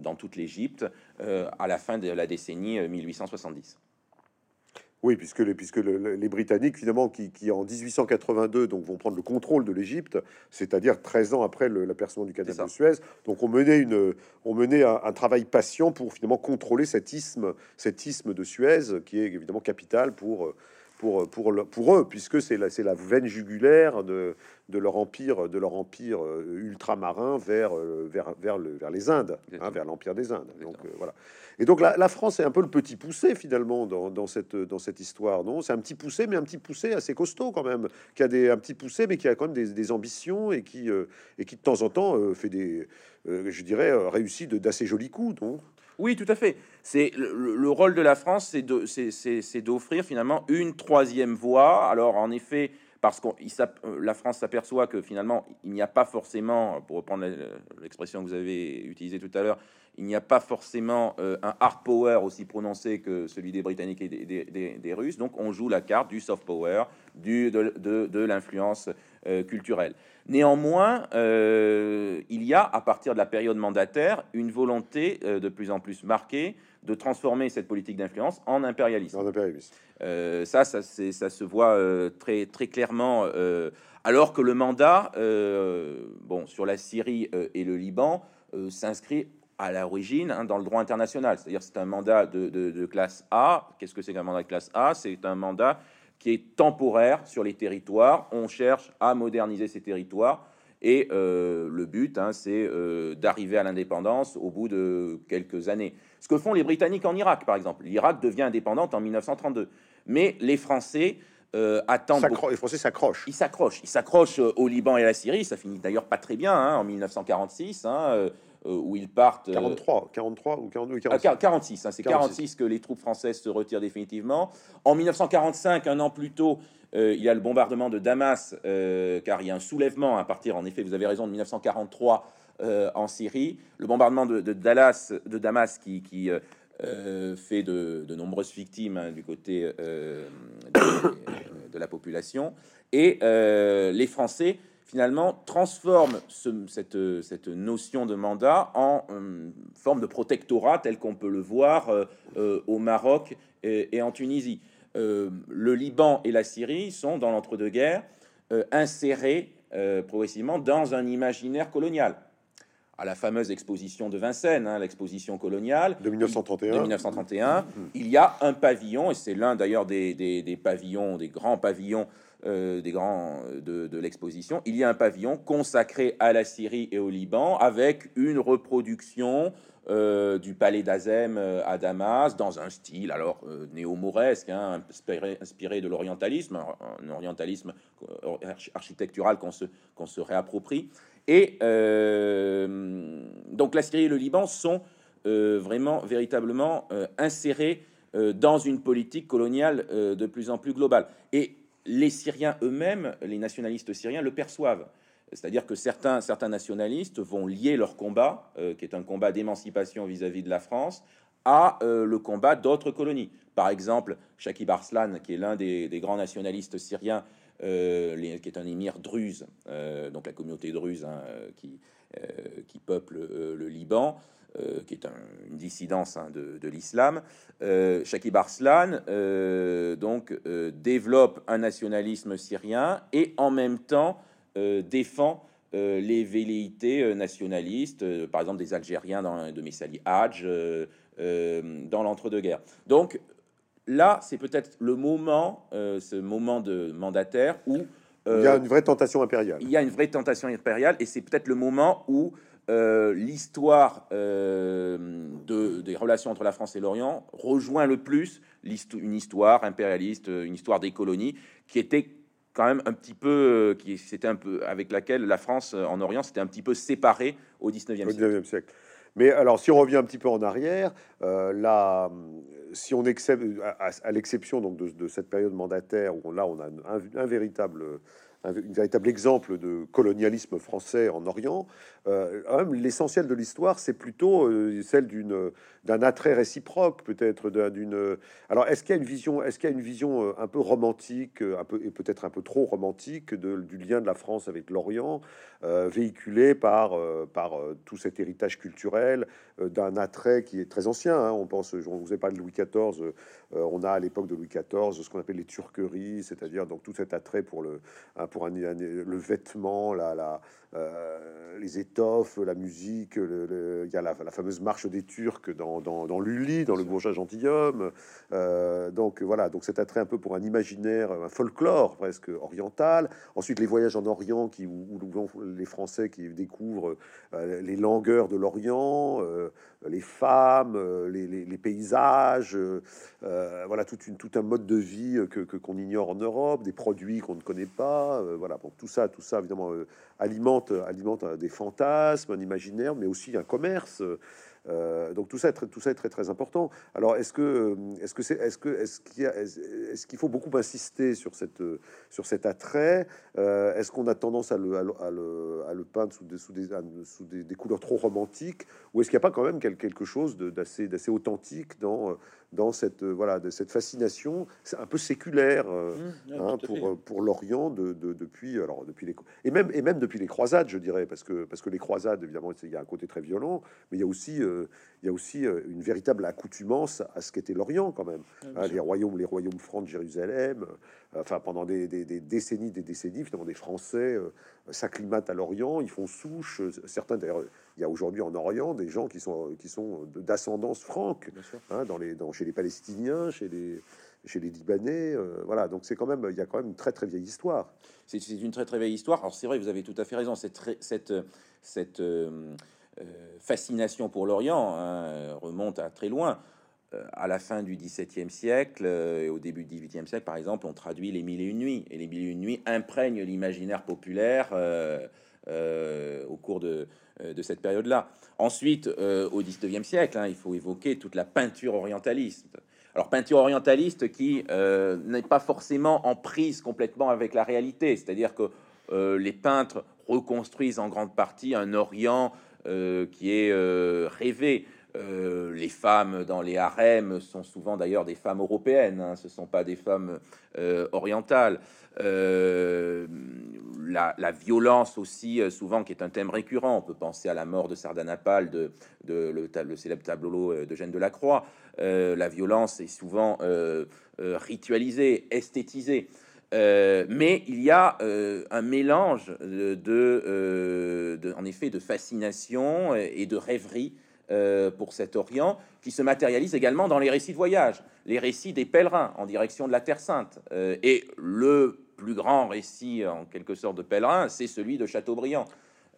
Speaker 2: dans toute l'Égypte à la fin de la décennie euh, 1870.
Speaker 1: Oui, puisque les, puisque le- le- les Britanniques, finalement, qui, qui, en 1882 donc, vont prendre le contrôle de l'Égypte, c'est-à-dire 13 ans après le- l'apercement du canal de Suez, donc on menait, une, on menait un, un travail patient pour finalement contrôler cet isthme, cet isthme de Suez, qui est évidemment capital pour, pour, pour, le- pour eux, puisque c'est la, veine jugulaire de, de leur empire, de leur empire euh, ultramarin vers, euh, vers, vers, le, vers les Indes, hein, vers l'empire des Indes. Donc euh, voilà. Et donc la, la France est un peu le petit poussé finalement dans, dans cette, dans cette histoire, non? C'est un petit poussé, mais un petit poussé assez costaud quand même, qui a des, un petit poussé, mais qui a quand même des, des ambitions et qui, euh, et qui de temps en temps euh, fait des, je dirais, réussit d'assez jolis coups, non
Speaker 2: Oui, tout à fait. C'est le, le- le rôle de la France, c'est d'offrir finalement une troisième voie. Alors, en effet, parce que la France s'aperçoit que finalement, il n'y a pas forcément, pour reprendre l'expression que vous avez utilisée tout à l'heure, il n'y a pas forcément euh, un hard power aussi prononcé que celui des Britanniques et des, Russes. Donc, on joue la carte du soft power, du, de, l'influence euh, culturelle. Néanmoins, euh, il y a, à partir de la période mandataire, une volonté euh, de plus en plus marquée de transformer cette politique d'influence en impérialisme. Euh, ça, ça, c'est- ça se voit euh, très, très clairement. euh, alors que le mandat, bon, sur la Syrie et le Liban, s'inscrit à l'origine hein, dans le droit international. C'est-à-dire, c'est un mandat de, de- de classe A. Qu'est-ce que c'est qu'un mandat de classe A? C'est un mandat qui est temporaire sur les territoires. On cherche à moderniser ces territoires. Et le but, hein, c'est d'arriver à l'indépendance au bout de quelques années. Ce que font les Britanniques en Irak, par exemple. L'Irak devient indépendante en 1932. Mais les Français euh, attendent...
Speaker 1: Les Français s'accrochent.
Speaker 2: ils s'accrochent. Ils s'accrochent euh, au Liban et à la Syrie. Ça finit d'ailleurs pas très bien hein, en 1946, hein, euh, où ils partent... euh,
Speaker 1: 43, 43 ou 42,
Speaker 2: ah,
Speaker 1: 46.
Speaker 2: quar- 46, hein, c'est
Speaker 1: 46.
Speaker 2: 46 que les troupes françaises se retirent définitivement. En 1945, un an plus tôt, euh, il y a le bombardement de Damas, euh, car il y a un soulèvement à partir, en effet, vous avez raison, de 1943 euh, en Syrie. Le bombardement de, Dallas, de Damas qui, euh, euh, fait de, nombreuses victimes hein, du côté de, la population. Et les Français, finalement, transforment ce- cette, notion de mandat en forme de protectorat tel qu'on peut le voir au Maroc et, en Tunisie. Le Liban et la Syrie sont, dans l'entre-deux-guerres, insérés progressivement dans un imaginaire colonial. À la fameuse exposition de Vincennes, hein, l'exposition coloniale,
Speaker 1: De 1931.
Speaker 2: de 1931, il y a un pavillon, et c'est l'un d'ailleurs des, des- des pavillons, des grands pavillons des grands de, de l'exposition, il y a un pavillon consacré à la Syrie et au Liban avec une reproduction du palais d'Azem à Damas dans un style alors néo-mauresque, hein, inspiré, inspiré, de l'orientalisme, un orientalisme architectural qu'on se, qu'on se réapproprie. Et donc la Syrie et le Liban sont vraiment véritablement insérés dans une politique coloniale de plus en plus globale. Et les Syriens eux-mêmes, les nationalistes syriens, le perçoivent. C'est-à-dire que certains, certains nationalistes vont lier leur combat, euh, qui est un combat d'émancipation vis-à-vis de la France, à euh, le combat d'autres colonies. Par exemple, Shakib Arslan, qui est l'un des, grands nationalistes syriens, euh, qui est un émir druze, donc la communauté druze hein, qui, qui peuple le Liban, qui est une dissidence hein, de, l'islam. Shakib Arslan donc développe un nationalisme syrien et en même temps euh, défend euh, les velléités euh, nationalistes, par exemple des Algériens dans, de Messali Hadj, dans l'entre-deux-guerres. Donc là, c'est peut-être le moment, ce moment de mandataire où
Speaker 1: il y a une vraie tentation impériale.
Speaker 2: Il y a une vraie tentation impériale, et c'est peut-être le moment où l'histoire de, des relations entre la France et l'Orient rejoint le plus une histoire impérialiste, une histoire des colonies, qui était quand même un petit peu, euh, qui c'était un peu avec laquelle la France euh, en Orient s'était un petit peu séparée au 19e, siècle.
Speaker 1: siècle. Mais alors, si on revient un petit peu en arrière, euh, là, si on accepte, à, l'exception donc de, cette période mandataire où là on a un véritable un, véritable exemple de colonialisme français en Orient. Euh, l'essentiel de l'histoire, c'est plutôt euh, celle d'un attrait réciproque, peut-être d'une. Alors, est-ce qu'il y a une vision, est-ce qu'il y a une vision euh, un peu romantique, un peu et peut-être un peu trop romantique du lien de la France avec l'Orient, véhiculé par par tout cet héritage culturel d'un attrait qui est très ancien. Hein. on pense, je vous ai parlé de Louis XIV. on a à l'époque de Louis XIV ce qu'on appelle les turqueries, c'est-à-dire donc tout cet attrait pour le pour un, le vêtement, la, les étoffes, la musique. il y a la, fameuse marche des Turcs dans, dans, dans Lully, dans le bourgeois gentilhomme. Euh, donc voilà, donc cet attrait un peu pour un imaginaire, un folklore presque oriental. Ensuite, les voyages en Orient qui où, les Français qui découvrent euh, les langueurs de l'Orient, les femmes, les, les, paysages, voilà une, tout un mode de vie que qu'on ignore en Europe, des produits qu'on ne connaît pas. voilà, bon, tout ça, tout ça évidemment alimente, alimente des fantasmes, un imaginaire, mais aussi un commerce. Euh, donc tout ça, est très, tout ça est très très important. Alors est-ce que est-ce que c'est est-ce que est-ce qu'il est-ce qu'il faut beaucoup insister sur cette sur cet attrait? Euh, Est-ce qu'on a tendance à le, à le, à le, peindre sous des sous des, sous des, couleurs trop romantiques? Ou est-ce qu'il n'y a pas quand même quelque chose d'assez d'assez authentique dans dans cette voilà de cette fascination? Un peu séculaire euh, mmh, hein, pour pour l'Orient de, depuis alors depuis les et même et même depuis les croisades je dirais parce que parce que les croisades évidemment il y a un côté très violent mais il y a aussi il y a aussi euh, une véritable accoutumance à ce qu'était l'Orient quand même. Hein, les royaumes, les royaumes francs de Jérusalem, euh, enfin pendant des, décennies, des décennies, finalement des Français euh, s'acclimatent à l'Orient, ils font souche. Certains d'ailleurs, il y a aujourd'hui en Orient des gens qui sont qui sont d'ascendance franque, hein, dans les dans, chez les Palestiniens, chez les chez les Libanais, voilà. Donc c'est quand même, il y a quand même une très très vieille histoire.
Speaker 2: C'est une très très vieille histoire. Alors c'est vrai, vous avez tout à fait raison. Cette cette cette euh, fascination pour l'Orient hein, remonte à très loin. Euh, à la fin du XVIIe siècle euh, et au début du XVIIIe siècle, par exemple, on traduit les Mille et une nuits, et les Mille et une nuits imprègnent l'imaginaire populaire au cours de, cette période-là. Ensuite, au XIXe siècle, hein, il faut évoquer toute la peinture orientaliste. Alors, peinture orientaliste qui n'est pas forcément en prise complètement avec la réalité, c'est-à-dire que les peintres reconstruisent en grande partie un Orient euh, qui est euh, rêvé. Euh, les femmes dans les harems sont souvent d'ailleurs des femmes européennes, hein, ce sont pas des femmes orientales. La, violence aussi, souvent, qui est un thème récurrent. On peut penser à la mort de Sardanapale, de, de le, le, célèbre tableau de Jeanne de la Croix. la violence est souvent ritualisée, esthétisée. Euh, mais il y a euh, un mélange de, euh, de, en effet, de fascination et de rêverie pour cet Orient qui se matérialise également dans les récits de voyage, les récits des pèlerins en direction de la Terre Sainte. et le plus grand récit en quelque sorte de pèlerin, c'est celui de Chateaubriand.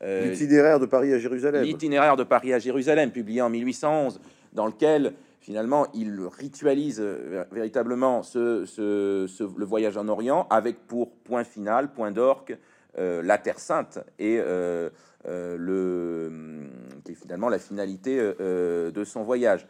Speaker 1: L'itinéraire de Paris à Jérusalem.
Speaker 2: L'itinéraire de Paris à Jérusalem, publié en 1811, dans lequel finalement il ritualise véritablement ce, le voyage en Orient avec pour point final, point d'orgue, la Terre Sainte et euh, le, hum, qui est finalement la finalité euh, euh, de son voyage.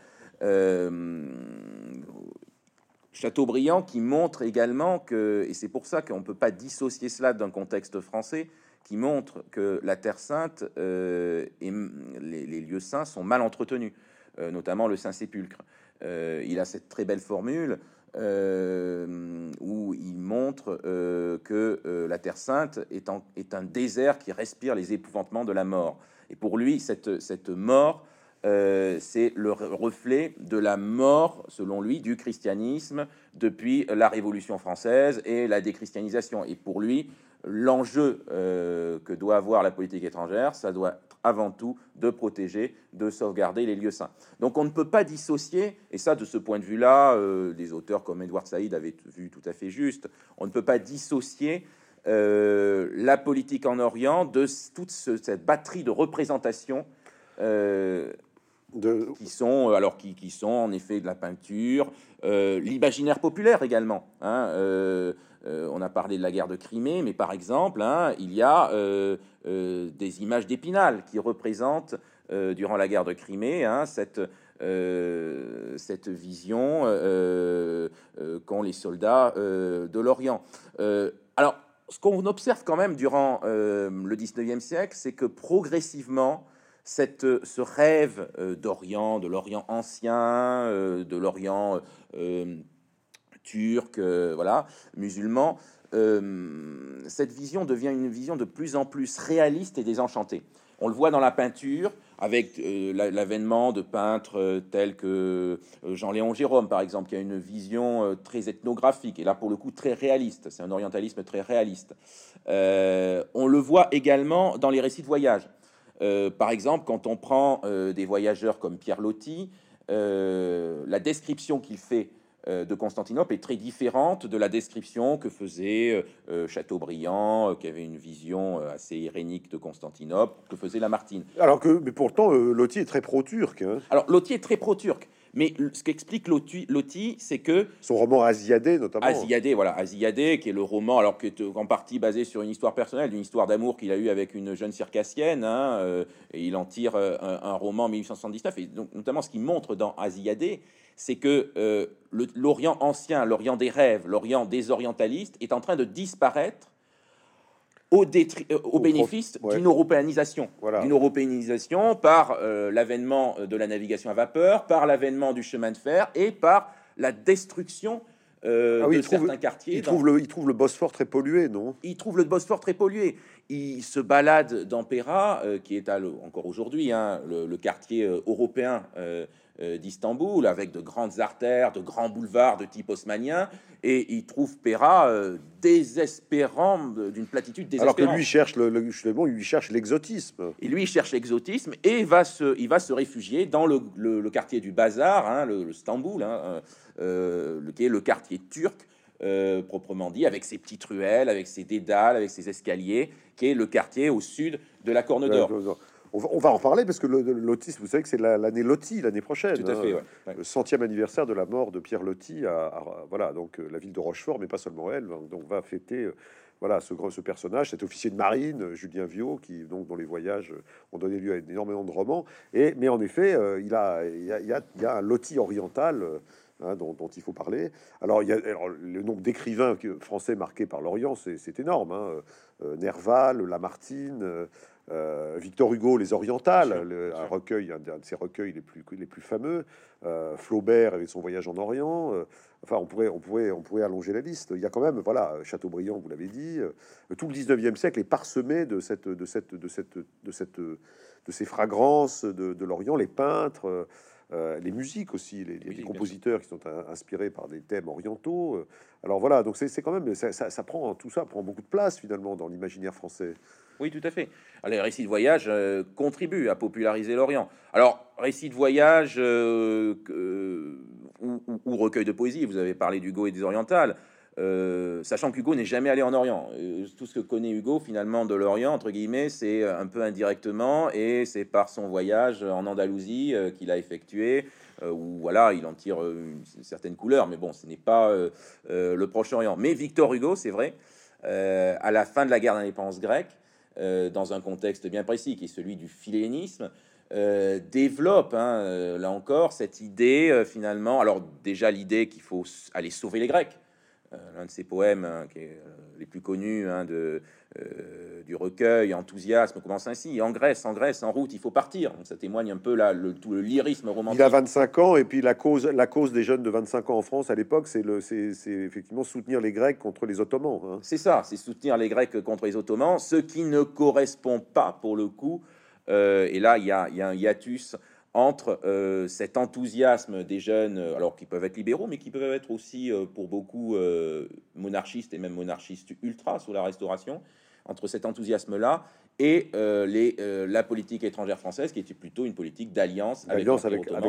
Speaker 2: Chateaubriand qui montre également que, et c'est pour ça qu'on ne peut pas dissocier cela d'un contexte français, qui montre que la Terre Sainte et les, lieux saints sont mal entretenus, notamment le Saint-Sépulcre. il a cette très belle formule euh, où il montre euh, que euh, la Terre Sainte est, est, un désert qui respire les épouvantements de la mort. Et pour lui, cette, cette mort, c'est le reflet de la mort, selon lui, du christianisme depuis la Révolution française et la déchristianisation. Et pour lui, l'enjeu que doit avoir la politique étrangère, ça doit avant tout de protéger, de sauvegarder les lieux saints. Donc on ne peut pas dissocier, et ça de ce point de vue-là, euh, des auteurs comme Edward Saïd avaient vu tout à fait juste, on ne peut pas dissocier euh, la politique en Orient de toute cette batterie de représentations euh, de... qui sont alors qui, qui, sont en effet de la peinture, l'imaginaire populaire également. Hein, euh, on a parlé de la guerre de Crimée, mais par exemple, hein, il y a euh, euh, des images d'Épinal qui représentent, durant la guerre de Crimée, hein, cette, cette vision qu'ont les soldats de l'Orient. alors, ce qu'on observe quand même durant le 19e siècle, c'est que progressivement, cette, ce rêve d'Orient, de l'Orient ancien, de l'Orient turcs, euh, voilà, musulmans, euh, cette vision devient une vision de plus en plus réaliste et désenchantée. On le voit dans la peinture, avec euh, l'avènement de peintres tels que Jean-Léon Jérôme, par exemple, qui a une vision très ethnographique, et là, pour le coup, très réaliste. C'est un orientalisme très réaliste. on le voit également dans les récits de voyage. Par exemple, quand on prend des voyageurs comme Pierre Loti, la description qu'il fait euh, de Constantinople est très différente de la description que faisait euh, euh, Chateaubriand, qui avait une vision assez irénique de Constantinople, que faisait Lamartine.
Speaker 1: Alors que, mais pourtant, Loti est très pro-turc. Hein.
Speaker 2: Alors Loti est très pro-turc. Mais ce qu'explique Loti, c'est que
Speaker 1: son roman Asiadé, notamment.
Speaker 2: Asiadé, voilà, Asiadé, qui est le roman, alors qui est en partie basé sur une histoire personnelle, une histoire d'amour qu'il a eu avec une jeune circassienne, hein, et il en tire un, un, roman en 1879. Et donc, notamment, ce qu'il montre dans Asiadé, c'est que euh, l'Orient ancien, l'Orient des rêves, l'Orient des orientalistes est en train de disparaître au, euh, au, bénéfice d'une européanisation. D'une européanisation par euh, l'avènement de la navigation à vapeur, par l'avènement du chemin de fer et par la destruction ah de certains quartiers.
Speaker 1: Il, trouve le, il trouve le Bosphore très pollué, non?
Speaker 2: Il trouve le Bosphore très pollué. Il se balade dans Péra, qui est à, encore aujourd'hui hein, le, quartier européen euh, d'Istanbul, avec de grandes artères, de grands boulevards de type haussmanien, et il trouve Péra euh, désespérant, d'une platitude désespérante.
Speaker 1: Alors que lui cherche le, le justement, lui cherche l'exotisme.
Speaker 2: Et lui cherche l'exotisme et va se, il va se réfugier dans le, le, quartier du Bazar, hein, le, Stamboul, hein, euh, le, qui est le quartier turc. proprement dit, avec ses petites ruelles, avec ses dédales, avec ses escaliers, qui est le quartier au sud de la Corne d'Or.
Speaker 1: On va, en parler parce que l'autisme, vous savez que c'est l'année Loti l'année prochaine.
Speaker 2: Tout à fait,
Speaker 1: hein. Le centième anniversaire de la mort de Pierre Loti à, voilà donc euh, la ville de Rochefort, mais pas seulement elle. Donc va fêter euh, voilà ce ce personnage, cet officier de marine euh, Julien Viau, qui donc dans les voyages ont donné lieu à énormément de romans. Et mais en effet, il a il y a, y a, un Loti oriental. Hein, dont, il faut parler. Alors, il y a le nombre d'écrivains français marqués par l'Orient, c'est énorme. Hein. Nerval, Lamartine, euh, Victor Hugo, Les Orientales, un recueil, un, de ses recueils les plus, les plus fameux. Euh, Flaubert avec son voyage en Orient. Euh, enfin, on pourrait, on, pourrait, on pourrait allonger la liste. Il y a quand même, voilà, Chateaubriand, vous l'avez dit. tout le 19e siècle est parsemé de, cette, de, cette, de, cette, de, cette, de ces fragrances de, l'Orient, les peintres. les musiques aussi, les, compositeurs qui sont inspirés par des thèmes orientaux. Alors voilà, donc c'est quand même ça, ça, prend tout ça prend beaucoup de place finalement dans l'imaginaire français.
Speaker 2: Oui, tout à fait. les récits de voyage euh, contribuent à populariser l'Orient. Alors, récits de voyage euh, ou, recueil de poésie, vous avez parlé d'Hugo et des orientales. euh, sachant qu'Hugo n'est jamais allé en Orient. Euh, tout ce que connaît Hugo finalement de l'Orient, entre guillemets, c'est un peu indirectement, et c'est par son voyage en Andalousie qu'il a effectué, où voilà, il en tire une, certaine couleur, mais bon, ce n'est pas le Proche-Orient. Mais Victor Hugo, c'est vrai, à la fin de la guerre d'indépendance grecque, dans un contexte bien précis, qui est celui du philénisme, développe, hein, là encore, cette idée finalement. Alors déjà l'idée qu'il faut aller sauver les Grecs. Euh, l'un de ses poèmes hein, qui est euh, les plus connus hein, de, euh, du recueil, enthousiasme, commence ainsi en Grèce, en Grèce, en route, il faut partir. Donc ça témoigne un peu là, le, tout le lyrisme romantique.
Speaker 1: Il a 25 ans, et puis la cause, la cause des jeunes de 25 ans en France à l'époque, c'est effectivement soutenir les Grecs contre les Ottomans. Hein.
Speaker 2: C'est ça, c'est soutenir les Grecs contre les Ottomans, ce qui ne correspond pas pour le coup. et là, il y a, y a un hiatus entre euh, cet enthousiasme des jeunes, euh, alors qui peuvent être libéraux, mais qui peuvent être aussi euh, pour beaucoup monarchistes et même monarchistes ultra sous la Restauration, entre cet enthousiasme-là et euh, les, euh, la politique étrangère française, qui était plutôt une politique d'alliance
Speaker 1: avec, avec, la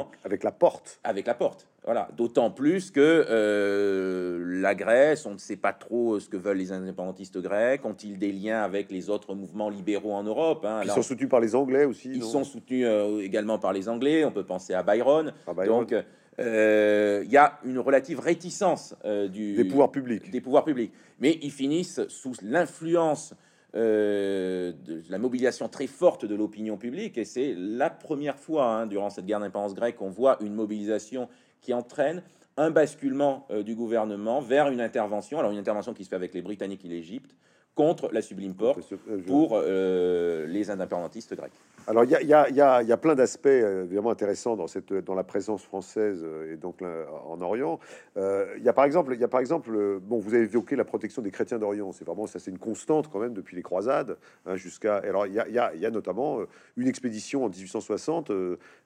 Speaker 1: porte.
Speaker 2: Avec la porte, voilà. D'autant plus que euh, la Grèce, on ne sait pas trop ce que veulent les indépendantistes grecs. Ont-ils des liens avec les autres mouvements libéraux en Europe
Speaker 1: hein? Ils sont soutenus par les Anglais aussi.
Speaker 2: Ils sont soutenus également par les Anglais. On peut penser à Byron. Donc, il y a une relative réticence du,
Speaker 1: des pouvoirs publics.
Speaker 2: Des pouvoirs publics. Mais ils finissent sous l'influence euh, de la mobilisation très forte de l'opinion publique. Et c'est la première fois hein, durant cette guerre d'indépendance grecque qu'on voit une mobilisation qui entraîne un basculement euh, du gouvernement vers une intervention. Alors une intervention qui se fait avec les Britanniques et l'Égypte contre la Sublime Porte pour euh, les indépendantistes grecs.
Speaker 1: Alors, il y, a, plein d'aspects euh, vraiment intéressants dans, cette, dans la présence française euh, et donc en Orient. Il y a par exemple, il y a par exemple, bon, vous avez évoqué la protection des chrétiens d'Orient. C'est vraiment ça, c'est une constante quand même depuis les croisades hein, jusqu'à. Alors, il y, a, notamment une expédition en 1860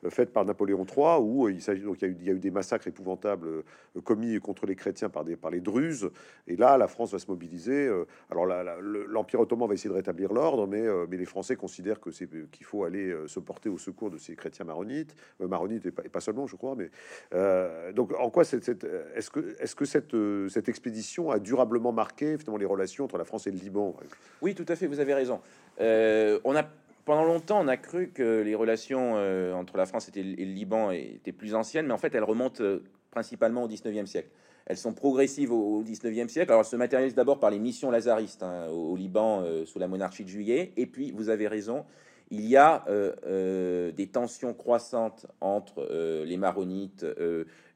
Speaker 1: faite par Napoléon III où il s'agit donc il y, a eu, des massacres épouvantables commis contre les chrétiens par des par les Druzes. Et là, la France va se mobiliser. alors là l'Empire ottoman va essayer de rétablir l'ordre, mais, euh, les Français considèrent que c'est qu'il faut aller euh, se porter au secours de ces chrétiens maronites, euh, maronites et pas, seulement, je crois. Mais donc, en quoi est-ce que est-ce que cette cette expédition a durablement marqué finalement les relations entre la France et le Liban?
Speaker 2: Oui, tout à fait. Vous avez raison. pendant longtemps, on a cru que les relations entre la France et le Liban étaient plus anciennes, mais en fait, elles remontent principalement au 19e siècle. Elles sont progressives au, 19e siècle. Alors, elles se matérialisent d'abord par les missions lazaristes hein, au, Liban euh, sous la monarchie de Juillet. Et puis, vous avez raison, il y a euh, euh, des tensions croissantes entre les maronites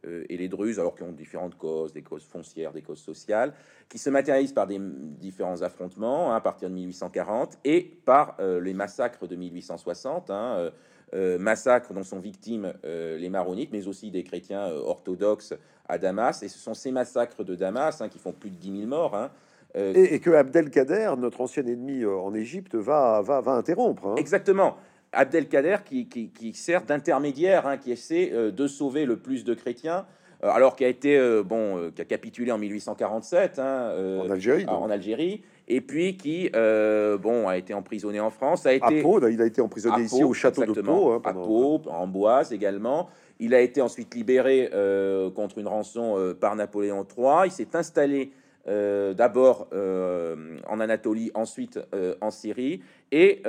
Speaker 2: et les druzes, alors qu'ils ont différentes causes, des causes foncières, des causes sociales, qui se matérialisent par des différents affrontements hein, à partir de 1840 et par les massacres de 1860. Hein, euh, massacres dont sont victimes euh, les maronites, mais aussi des chrétiens euh, orthodoxes à Damas. Et ce sont ces massacres de Damas hein, qui font plus de 10 000 morts. Hein,
Speaker 1: et, que Abdelkader, notre ancien ennemi en Égypte, va, va, va interrompre. Hein.
Speaker 2: Exactement. Abdelkader qui, qui, qui sert d'intermédiaire, qui essaie de sauver le plus de chrétiens alors qui a été bon, qui a capitulé en 1847
Speaker 1: en Algérie.
Speaker 2: En Algérie et puis qui euh, bon a été emprisonné en France. A été
Speaker 1: à Pau, il a été emprisonné ici au château de Pau,
Speaker 2: hein, à Pau, en Boise également. Il a été ensuite libéré euh, contre une rançon euh, par Napoléon III. Il s'est installé d'abord en Anatolie, ensuite en Syrie, et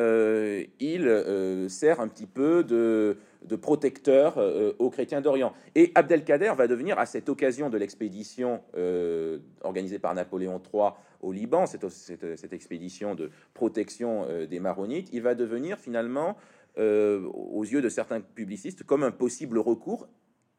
Speaker 2: il sert un petit peu de de protecteur euh, aux chrétiens d'Orient. Et Abdelkader va devenir, à cette occasion de l'expédition euh, organisée par Napoléon III au Liban, cette, cette, expédition de protection euh, des Maronites, il va devenir finalement, aux yeux de certains publicistes, comme un possible recours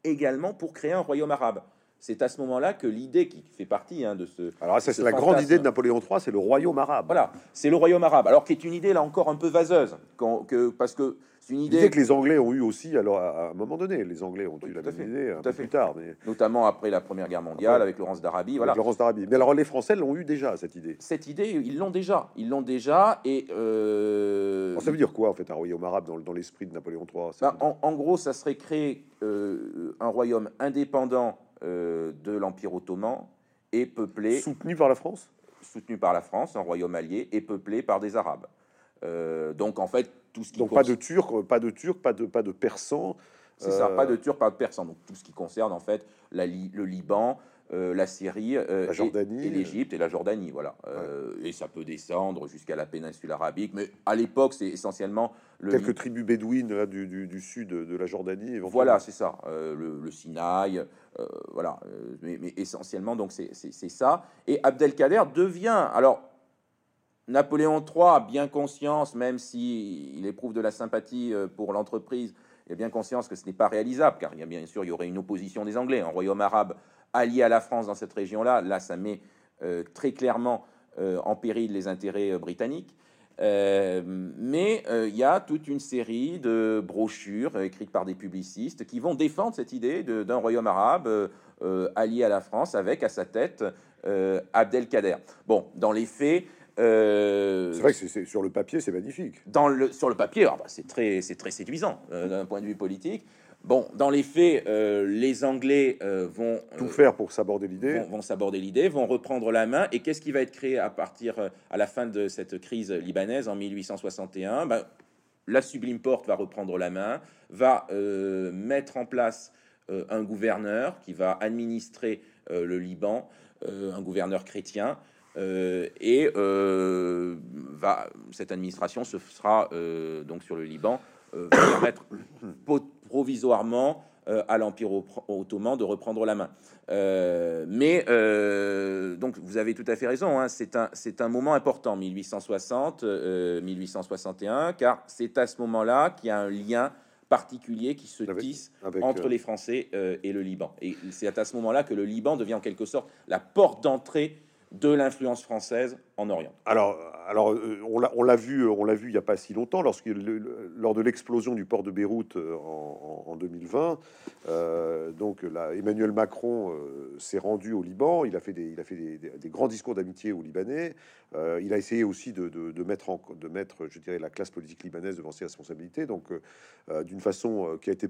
Speaker 2: également pour créer un royaume arabe c'est à ce moment-là que l'idée qui fait partie hein, de ce.
Speaker 1: Alors, c'est la grande idée de Napoléon III, c'est le royaume arabe.
Speaker 2: Voilà, c'est le royaume arabe. Alors, qui est une idée là encore un peu vaseuse, que, parce que c'est une idée
Speaker 1: que les Anglais ont eu aussi. Alors, à un moment donné, les Anglais ont eu la même idée un peu plus tard, mais
Speaker 2: notamment après la Première Guerre mondiale, avec Laurence d'Arabie. Voilà.
Speaker 1: Laurence d'Arabie. Mais alors, les Français l'ont eu déjà cette idée.
Speaker 2: Cette idée, ils l'ont déjà. Ils l'ont déjà. Et
Speaker 1: euh... ça veut dire quoi en fait un royaume arabe dans, dans l'esprit de Napoléon III
Speaker 2: bah, en, gros, ça serait créer euh, un royaume indépendant euh, de l'Empire ottoman est peuplé...
Speaker 1: Soutenu par la France?
Speaker 2: Soutenu par la France, un royaume allié, et peuplé par des Arabes. Euh, donc en fait, tout ce qui...
Speaker 1: Donc pas de Turcs, pas de Turcs, pas de, pas de Persans
Speaker 2: c'est ça, pas de Turcs, pas de Persans. Donc tout ce qui concerne en fait la, le Liban, la Syrie,
Speaker 1: la Jordanie,
Speaker 2: et, l'Égypte et la Jordanie, voilà. et ça peut descendre jusqu'à la péninsule arabique, mais à l'époque, c'est essentiellement
Speaker 1: le quelques tribus bédouines là, du, du, sud de la Jordanie.
Speaker 2: Voilà, c'est ça, le, le, Sinaï, voilà. Mais, mais, essentiellement, donc c'est ça. Et Abdelkader devient alors Napoléon III bien conscience, même s'il il éprouve de la sympathie euh, pour l'entreprise, il a bien conscience que ce n'est pas réalisable, car il y a bien sûr il y aurait une opposition des Anglais, un royaume arabe allié à la France dans cette région-là. Là, ça met euh, très clairement euh, en péril les intérêts britanniques. mais il y a toute une série de brochures écrites par des publicistes qui vont défendre cette idée d'un royaume arabe allié à la France avec à sa tête Abdelkader. Bon, dans les faits,
Speaker 1: euh, c'est vrai que c'est sur le papier, c'est magnifique.
Speaker 2: Dans le, sur le papier, ah bah, c'est très, c'est très séduisant euh, d'un point de vue politique. Bon, dans les faits, euh, les Anglais vont
Speaker 1: tout faire pour s'aborder l'idée.
Speaker 2: Vont, vont s'aborder l'idée, vont reprendre la main. Et qu'est-ce qui va être créé à partir à la fin de cette crise libanaise en 1861 ben, La Sublime Porte va reprendre la main, va mettre en place un gouverneur qui va administrer le Liban, un gouverneur chrétien. Euh, et euh, va, cette administration se sera euh, donc sur le Liban permettre provisoirement à l'Empire ottoman de reprendre la main. mais donc vous avez tout à fait raison, hein, c'est un, c'est un moment important, 1860, 1861, car c'est à ce moment-là qu'il y a un lien particulier qui se tisse entre les Français et le Liban. Et c'est à ce moment-là que le Liban devient en quelque sorte la porte d'entrée de l'influence française en Orient.
Speaker 1: Alors, alors euh, on l'a vu, on l'a vu il n'y a pas si longtemps, lors de l'explosion du port de Beyrouth euh, en, 2020, euh, donc Emmanuel Macron s'est rendu au Liban. Il a fait des, grands discours d'amitié aux Libanais. il a essayé aussi de, mettre en, de je dirais, la classe politique libanaise devant ses responsabilités. Donc, d'une façon qui a été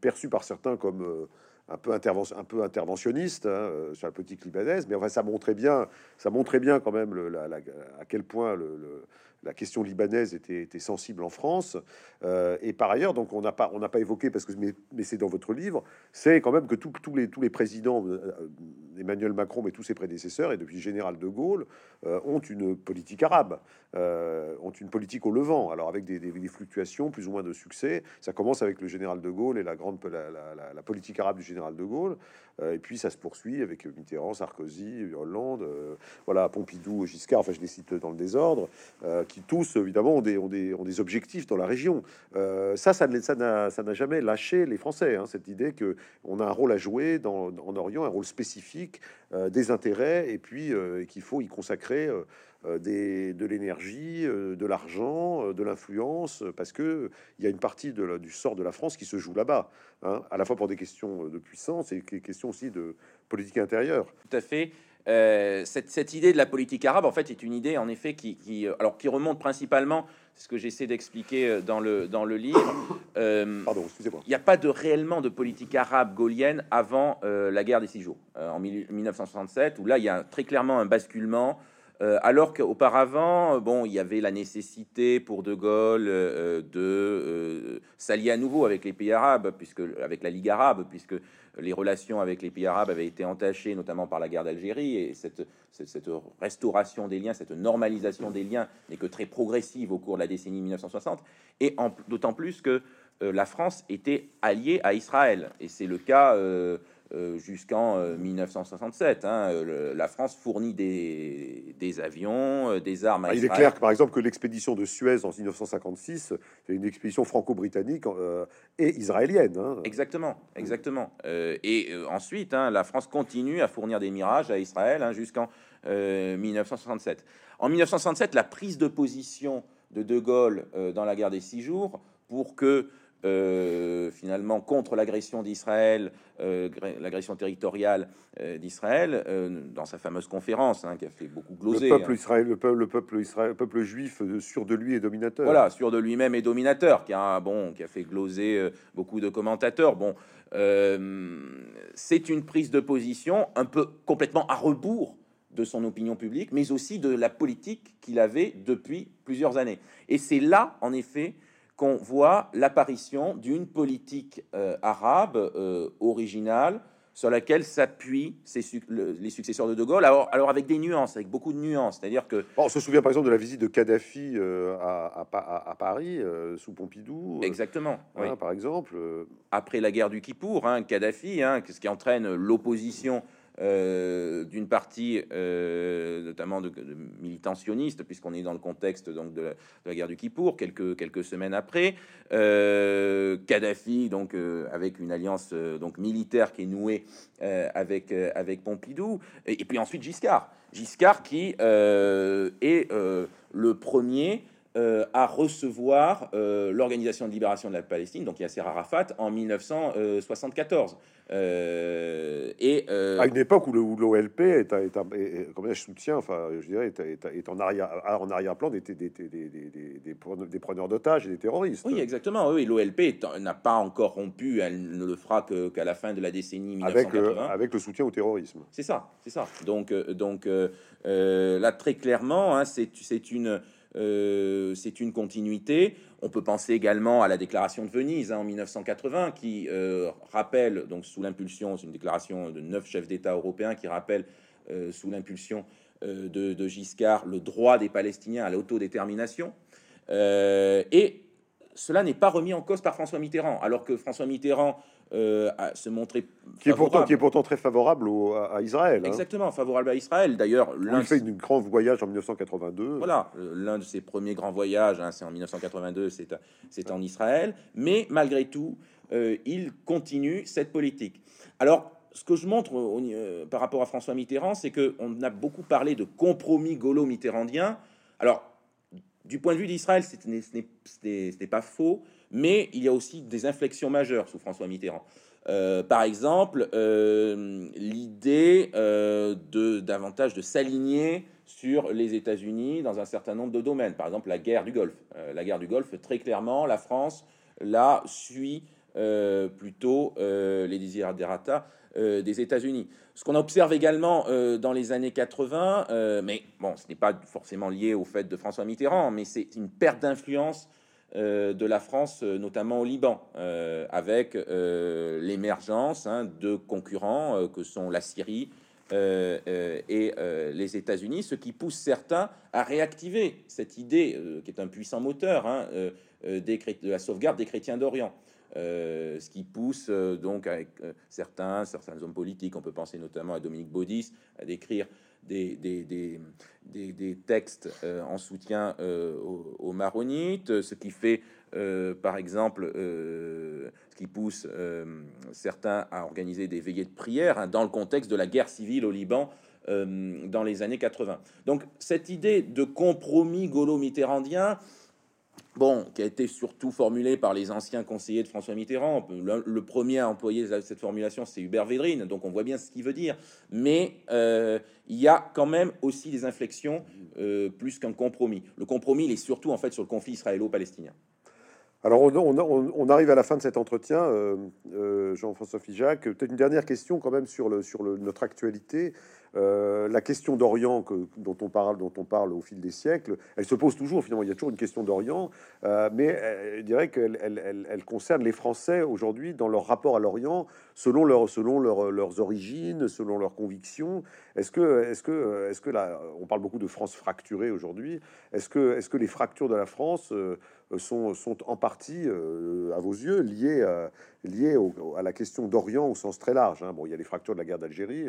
Speaker 1: perçue par certains comme un peu, un peu interventionniste hein, euh, sur la politique libanaise, mais enfin, ça montrait bien, ça montrait bien quand même à quel point le, la question libanaise était, sensible en France. Euh, et par ailleurs, donc on n'a pas, pas évoqué parce que mais, c'est dans votre livre, c'est quand même que tous les tous les présidents, euh, Emmanuel Macron, mais tous ses prédécesseurs et depuis général de Gaulle, euh, ont une politique arabe, ont une politique au Levant. Alors avec des, fluctuations, plus ou moins de succès. Ça commence avec le général de Gaulle et la grande la, politique arabe du général de Gaulle, et puis ça se poursuit avec Mitterrand, Sarkozy, Hollande, voilà, Pompidou, Giscard. Enfin, je les cite dans le désordre qui tous, évidemment, ont des, objectifs dans la région. Euh, ça, ça n'a jamais lâché les Français, hein, cette idée que on a un rôle à jouer en Orient, un rôle spécifique, euh, des intérêts, et puis euh, qu'il faut y consacrer des, de l'énergie, de l'argent, de l'influence, parce que il y a une partie de du sort de la France qui se joue là-bas, hein, à la fois pour des questions de puissance et des questions aussi de politique intérieure.
Speaker 2: Tout à fait. Euh, cette, idée de la politique arabe, en fait, est une idée, en effet, qui, euh, alors, qui remonte principalement, c'est ce que j'essaie d'expliquer euh, dans le, dans le livre. *coughs*
Speaker 1: Pardon, excusez-moi.
Speaker 2: Il n'y a pas de réellement de politique arabe gaullienne avant la guerre des six jours, en 1967, où là, il y a très clairement un basculement. Alors qu'auparavant, bon, il y avait la nécessité pour De Gaulle de s'allier à nouveau avec les pays arabes, puisque avec la Ligue arabe, puisque les relations avec les pays arabes avaient été entachées, notamment par la guerre d'Algérie, et cette, restauration des liens, cette normalisation des liens n'est que très progressive au cours de la décennie 1960, et d'autant plus que euh, la France était alliée à Israël, et c'est le cas euh, euh, jusqu'en 1967. Euh, hein, la France fournit des, des avions, euh, des armes.
Speaker 1: À il est clair que, par exemple, que l'expédition de Suez en 1956, c'est une expédition franco-britannique et israélienne. Hein.
Speaker 2: Exactement, exactement. et ensuite, hein, la France continue à fournir des mirages à Israël jusqu'en 1967. En 1967, la prise de position de De Gaulle dans la guerre des six jours pour que euh, finalement contre l'agression d'Israël, euh, l'agression territoriale euh, d'Israël, dans sa fameuse conférence hein, qui a fait beaucoup gloser.
Speaker 1: Le peuple hein. Israël, le peuple, le peuple Israël, le peuple juif sûr de lui et dominateur.
Speaker 2: Voilà, sûr de lui-même et dominateur, qui a bon, qui a fait gloser beaucoup de commentateurs. Bon, c'est une prise de position un peu complètement à rebours de son opinion publique, mais aussi de la politique qu'il avait depuis plusieurs années. Et c'est là, en effet, qu'on voit l'apparition d'une politique euh, arabe euh, originale, sur laquelle s'appuient les successeurs de De Gaulle, alors, alors, avec des nuances, avec beaucoup de nuances. C'est-à-dire que...
Speaker 1: on se souvient par exemple de la visite de Kadhafi euh, à, à, Paris, sous Pompidou.
Speaker 2: Exactement.
Speaker 1: Par exemple.
Speaker 2: Après la guerre du Kippour, hein, Kadhafi, hein, ce qui entraîne l'opposition euh, d'une partie, euh, notamment de, militants sionistes, puisqu'on est dans le contexte donc de la, guerre du Kippour, quelques quelques semaines après, euh, Kadhafi, donc avec une alliance donc militaire qui est nouée avec avec Pompidou, et, puis ensuite Giscard, Giscard qui est le premier à recevoir l'Organisation de libération de la Palestine, donc Yasser Arafat, en 1974.
Speaker 1: Euh, et euh, à une époque où l'OLP est, est, est, soutien, enfin, je dirais, est, en arrière en arrière-plan des, des, des, des, preneurs d'otages et des terroristes.
Speaker 2: Oui, exactement. Oui, l'OLP n'a pas encore rompu. Elle ne le fera qu'à la fin de la décennie 1980.
Speaker 1: Avec, avec le soutien au terrorisme.
Speaker 2: C'est ça, c'est ça. Donc, euh, donc là, très clairement, hein, c'est une euh, c'est une continuité. On peut penser également à la déclaration de Venise hein, en 1980 qui euh, rappelle, donc sous l'impulsion, c'est une déclaration de neuf chefs d'État européens qui rappelle euh, sous l'impulsion de, Giscard le droit des Palestiniens à l'autodétermination. et cela n'est pas remis en cause par François Mitterrand, alors que François Mitterrand euh, se montrer
Speaker 1: qui est pourtant qui est pourtant très favorable à, Israël.
Speaker 2: Hein. Exactement, favorable à Israël. D'ailleurs,
Speaker 1: il fait une grand voyage en 1982.
Speaker 2: Voilà, l'un de ses premiers grands voyages, hein, c'est en 1982, c'est c'est en Israël. Mais malgré tout, euh, il continue cette politique. Alors, ce que je montre euh, par rapport à François Mitterrand, c'est que on a beaucoup parlé de compromis gaulo-mitterrandien. Alors, du point de vue d'Israël, ce n'est pas faux, mais il y a aussi des inflexions majeures sous François Mitterrand. Euh, par exemple, euh, l'idée euh, de davantage de s'aligner sur les États-Unis dans un certain nombre de domaines. Par exemple, la guerre du Golfe. la guerre du Golfe, très clairement, la France la suit plutôt les desiderata des États-Unis. Ce qu'on observe également dans les années 80, mais bon, ce n'est pas forcément lié au fait de François Mitterrand, mais c'est une perte d'influence de la France, euh, notamment au Liban, euh, avec l'émergence hein, de concurrents que sont la Syrie et les États-Unis, ce qui pousse certains à réactiver cette idée qui est un puissant moteur hein, de la sauvegarde des chrétiens d'Orient. ce qui pousse donc certains, certains hommes politiques, on peut penser notamment à Dominique Baudis, à décrire des, des, textes euh, en soutien euh, aux, maronites, ce qui fait, euh, par exemple, ce qui pousse certains à organiser des veillées de prière hein, dans le contexte de la guerre civile au Liban dans les années 80. Donc cette idée de compromis gaulo-mitterrandien, bon, qui a été surtout formulé par les anciens conseillers de François Mitterrand. Le, premier à employer cette formulation, c'est Hubert Védrine, donc on voit bien ce qu'il veut dire. Mais euh, il y a quand même aussi des inflexions euh, plus qu'un compromis. Le compromis, il est surtout en fait sur le conflit israélo-palestinien.
Speaker 1: Alors, on, arrive à la fin de cet entretien, euh, Jean-François Figeac. Peut-être une dernière question quand même sur, sur notre actualité. Euh, la question d'Orient dont on parle, dont on parle au fil des siècles, elle se pose toujours. Finalement, il y a toujours une question d'Orient, euh, mais je dirais qu'elle elle, concerne les Français aujourd'hui dans leur rapport à l'Orient, selon leur, selon leurs origines, selon leurs convictions. Est-ce que, est-ce que, est-ce que là, on parle beaucoup de France fracturée aujourd'hui. Est-ce que, est-ce que les fractures de la France euh, sont, sont en partie, à vos yeux, à, liées à la question d'Orient au sens très large hein. Bon, il y a les fractures de la guerre d'Algérie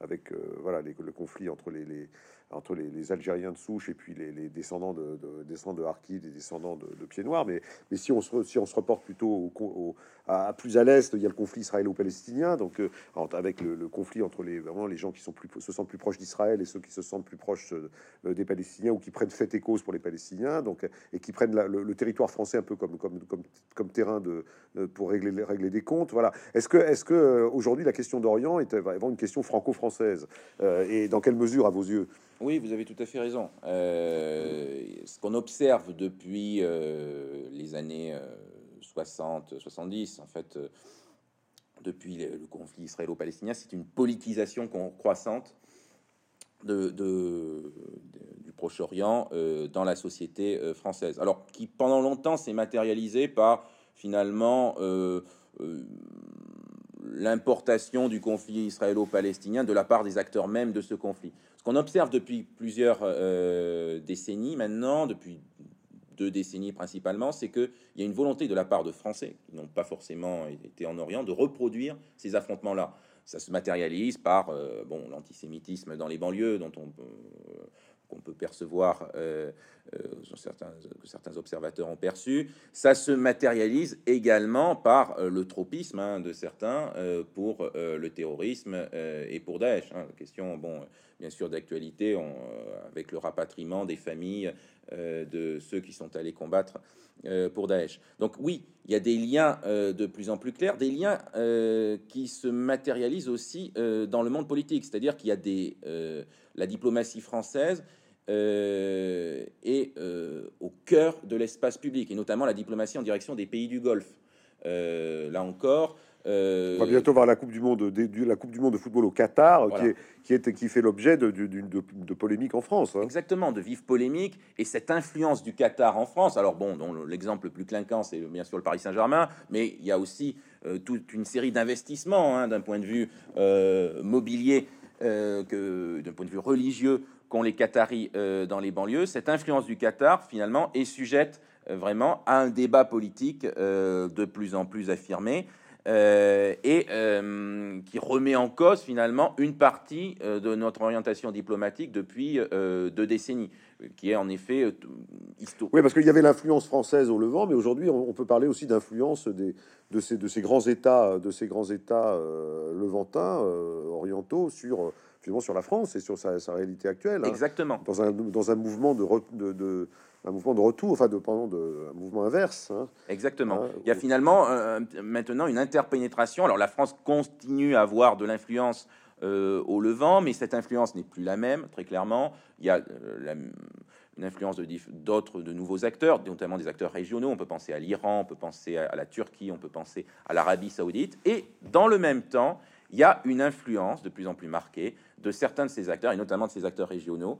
Speaker 1: avec voilà le conflit entre les, entre les, Algériens de souche et puis les, descendants de, de, descendants de des descendants de, de, Pieds Noirs. Mais, si, on se, si on se reporte plutôt au, à, plus à l'est, il y a le conflit israélo-palestinien, donc euh, avec le, conflit entre les, vraiment les gens qui se sentent plus proches d'Israël et ceux qui se sentent plus proches euh, des Palestiniens ou qui prennent fait et cause pour les Palestiniens, donc, et qui prennent le, territoire français un peu comme, comme, comme, terrain de, pour régler, régler des comptes. Voilà. Est-ce que, est-ce que euh, aujourd'hui la question d'Orient est vraiment une question franco-française Et dans quelle mesure, à vos yeux?
Speaker 2: Oui, vous avez tout à fait raison. Euh, ce qu'on observe depuis euh, les années 60, euh, 70, en fait, depuis le, conflit israélo-palestinien, c'est une politisation croissante du Proche-Orient dans la société française. Alors, qui pendant longtemps s'est matérialisé par finalement l'importation du conflit israélo-palestinien de la part des acteurs même de ce conflit. Qu'on observe depuis plusieurs décennies maintenant, depuis deux décennies principalement, c'est qu'il y a une volonté de la part de Français, qui n'ont pas forcément été en Orient, de reproduire ces affrontements-là. Ça se matérialise par euh, bon, l'antisémitisme dans les banlieues, dont on, qu'on peut percevoir, euh, euh, certains, que certains observateurs ont perçu. Ça se matérialise également par le tropisme hein, de certains pour le terrorisme et pour Daesh. Hein. Question, bon, bien sûr, d'actualité, avec le rapatriement des familles euh, de ceux qui sont allés combattre euh, pour Daesh. Donc oui, il y a des liens euh, de plus en plus clairs, des liens qui se matérialisent aussi dans le monde politique, c'est-à-dire qu'il y a des la diplomatie française est au cœur de l'espace public, et notamment la diplomatie en direction des pays du Golfe. là encore,
Speaker 1: on va bientôt voir la Coupe du Monde, de, la Coupe du Monde de football au Qatar, qui, est, qui, est, qui fait l'objet de, de, de, polémiques en France. Hein.
Speaker 2: Exactement, de vives polémiques et cette influence du Qatar en France. Alors bon, l'exemple le plus clinquant, c'est bien sûr le Paris Saint-Germain, mais il y a aussi euh, toute une série d'investissements hein, d'un point de vue euh, mobilier, euh, que d'un point de vue religieux, qu'ont les Qataris dans les banlieues. Cette influence du Qatar, finalement, est sujette vraiment à un débat politique de plus en plus affirmé. Euh, et euh, qui remet en cause finalement une partie euh, de notre orientation diplomatique depuis deux décennies, qui est en effet historique.
Speaker 1: Oui, parce qu'il y avait l'influence française au Levant, mais aujourd'hui on, peut parler aussi d'influence des, de, ces, de ces grands États, de ces grands États levantins, orientaux, sur finalement sur la France et sur sa, réalité actuelle.
Speaker 2: Hein. Exactement.
Speaker 1: dans, un, dans un mouvement de, de un mouvement de retour, enfin de, pardon, de un mouvement inverse. Hein.
Speaker 2: Exactement. Hein, Il y a finalement euh, maintenant une interpénétration. Alors la France continue à avoir de l'influence euh, au Levant, mais cette influence n'est plus la même, très clairement. Il y a euh, une influence d'autres, de nouveaux acteurs, notamment des acteurs régionaux. On peut penser à l'Iran, on peut penser à, la Turquie, on peut penser à l'Arabie Saoudite. Et dans le même temps, il y a une influence de plus en plus marquée de certains de ces acteurs, et notamment de ces acteurs régionaux.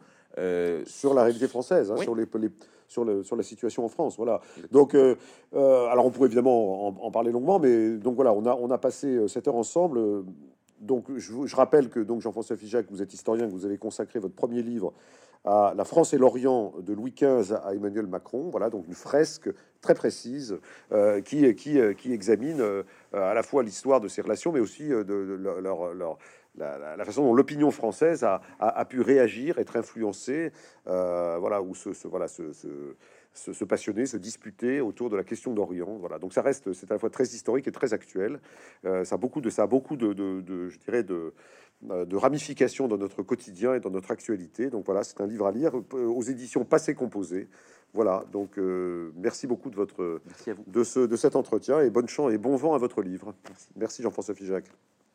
Speaker 1: Sur la réalité française, hein, sur les, les, sur, le, sur la situation en France. Voilà. Donc, euh, euh, alors on pourrait évidemment en, parler longuement, mais donc voilà, on a, on a passé euh, cette heure ensemble. Donc, je, je rappelle que donc Jean-François Figeac, vous êtes historien, que vous avez consacré votre premier livre à la France et l'Orient de Louis XV à Emmanuel Macron. Voilà, donc une fresque très précise qui, qui, qui examine à la fois l'histoire de ces relations, mais aussi de, leur, leur, la, façon dont l'opinion française a, pu réagir, être influencée, euh, voilà, ou se, voilà, se, se, passionner, se disputer autour de la question d'Orient. Voilà, donc ça reste, c'est à la fois très historique et très actuel. Euh, ça a beaucoup de, ça a beaucoup de, de, je dirais, de, de ramifications dans notre quotidien et dans notre actualité. Donc voilà, c'est un livre à lire aux éditions Passé Composé. Voilà, donc euh, merci beaucoup de votre,
Speaker 2: merci à vous.
Speaker 1: de ce, de cet entretien et bonne chance et bon vent à votre livre. Merci, merci Jean-François Figeac.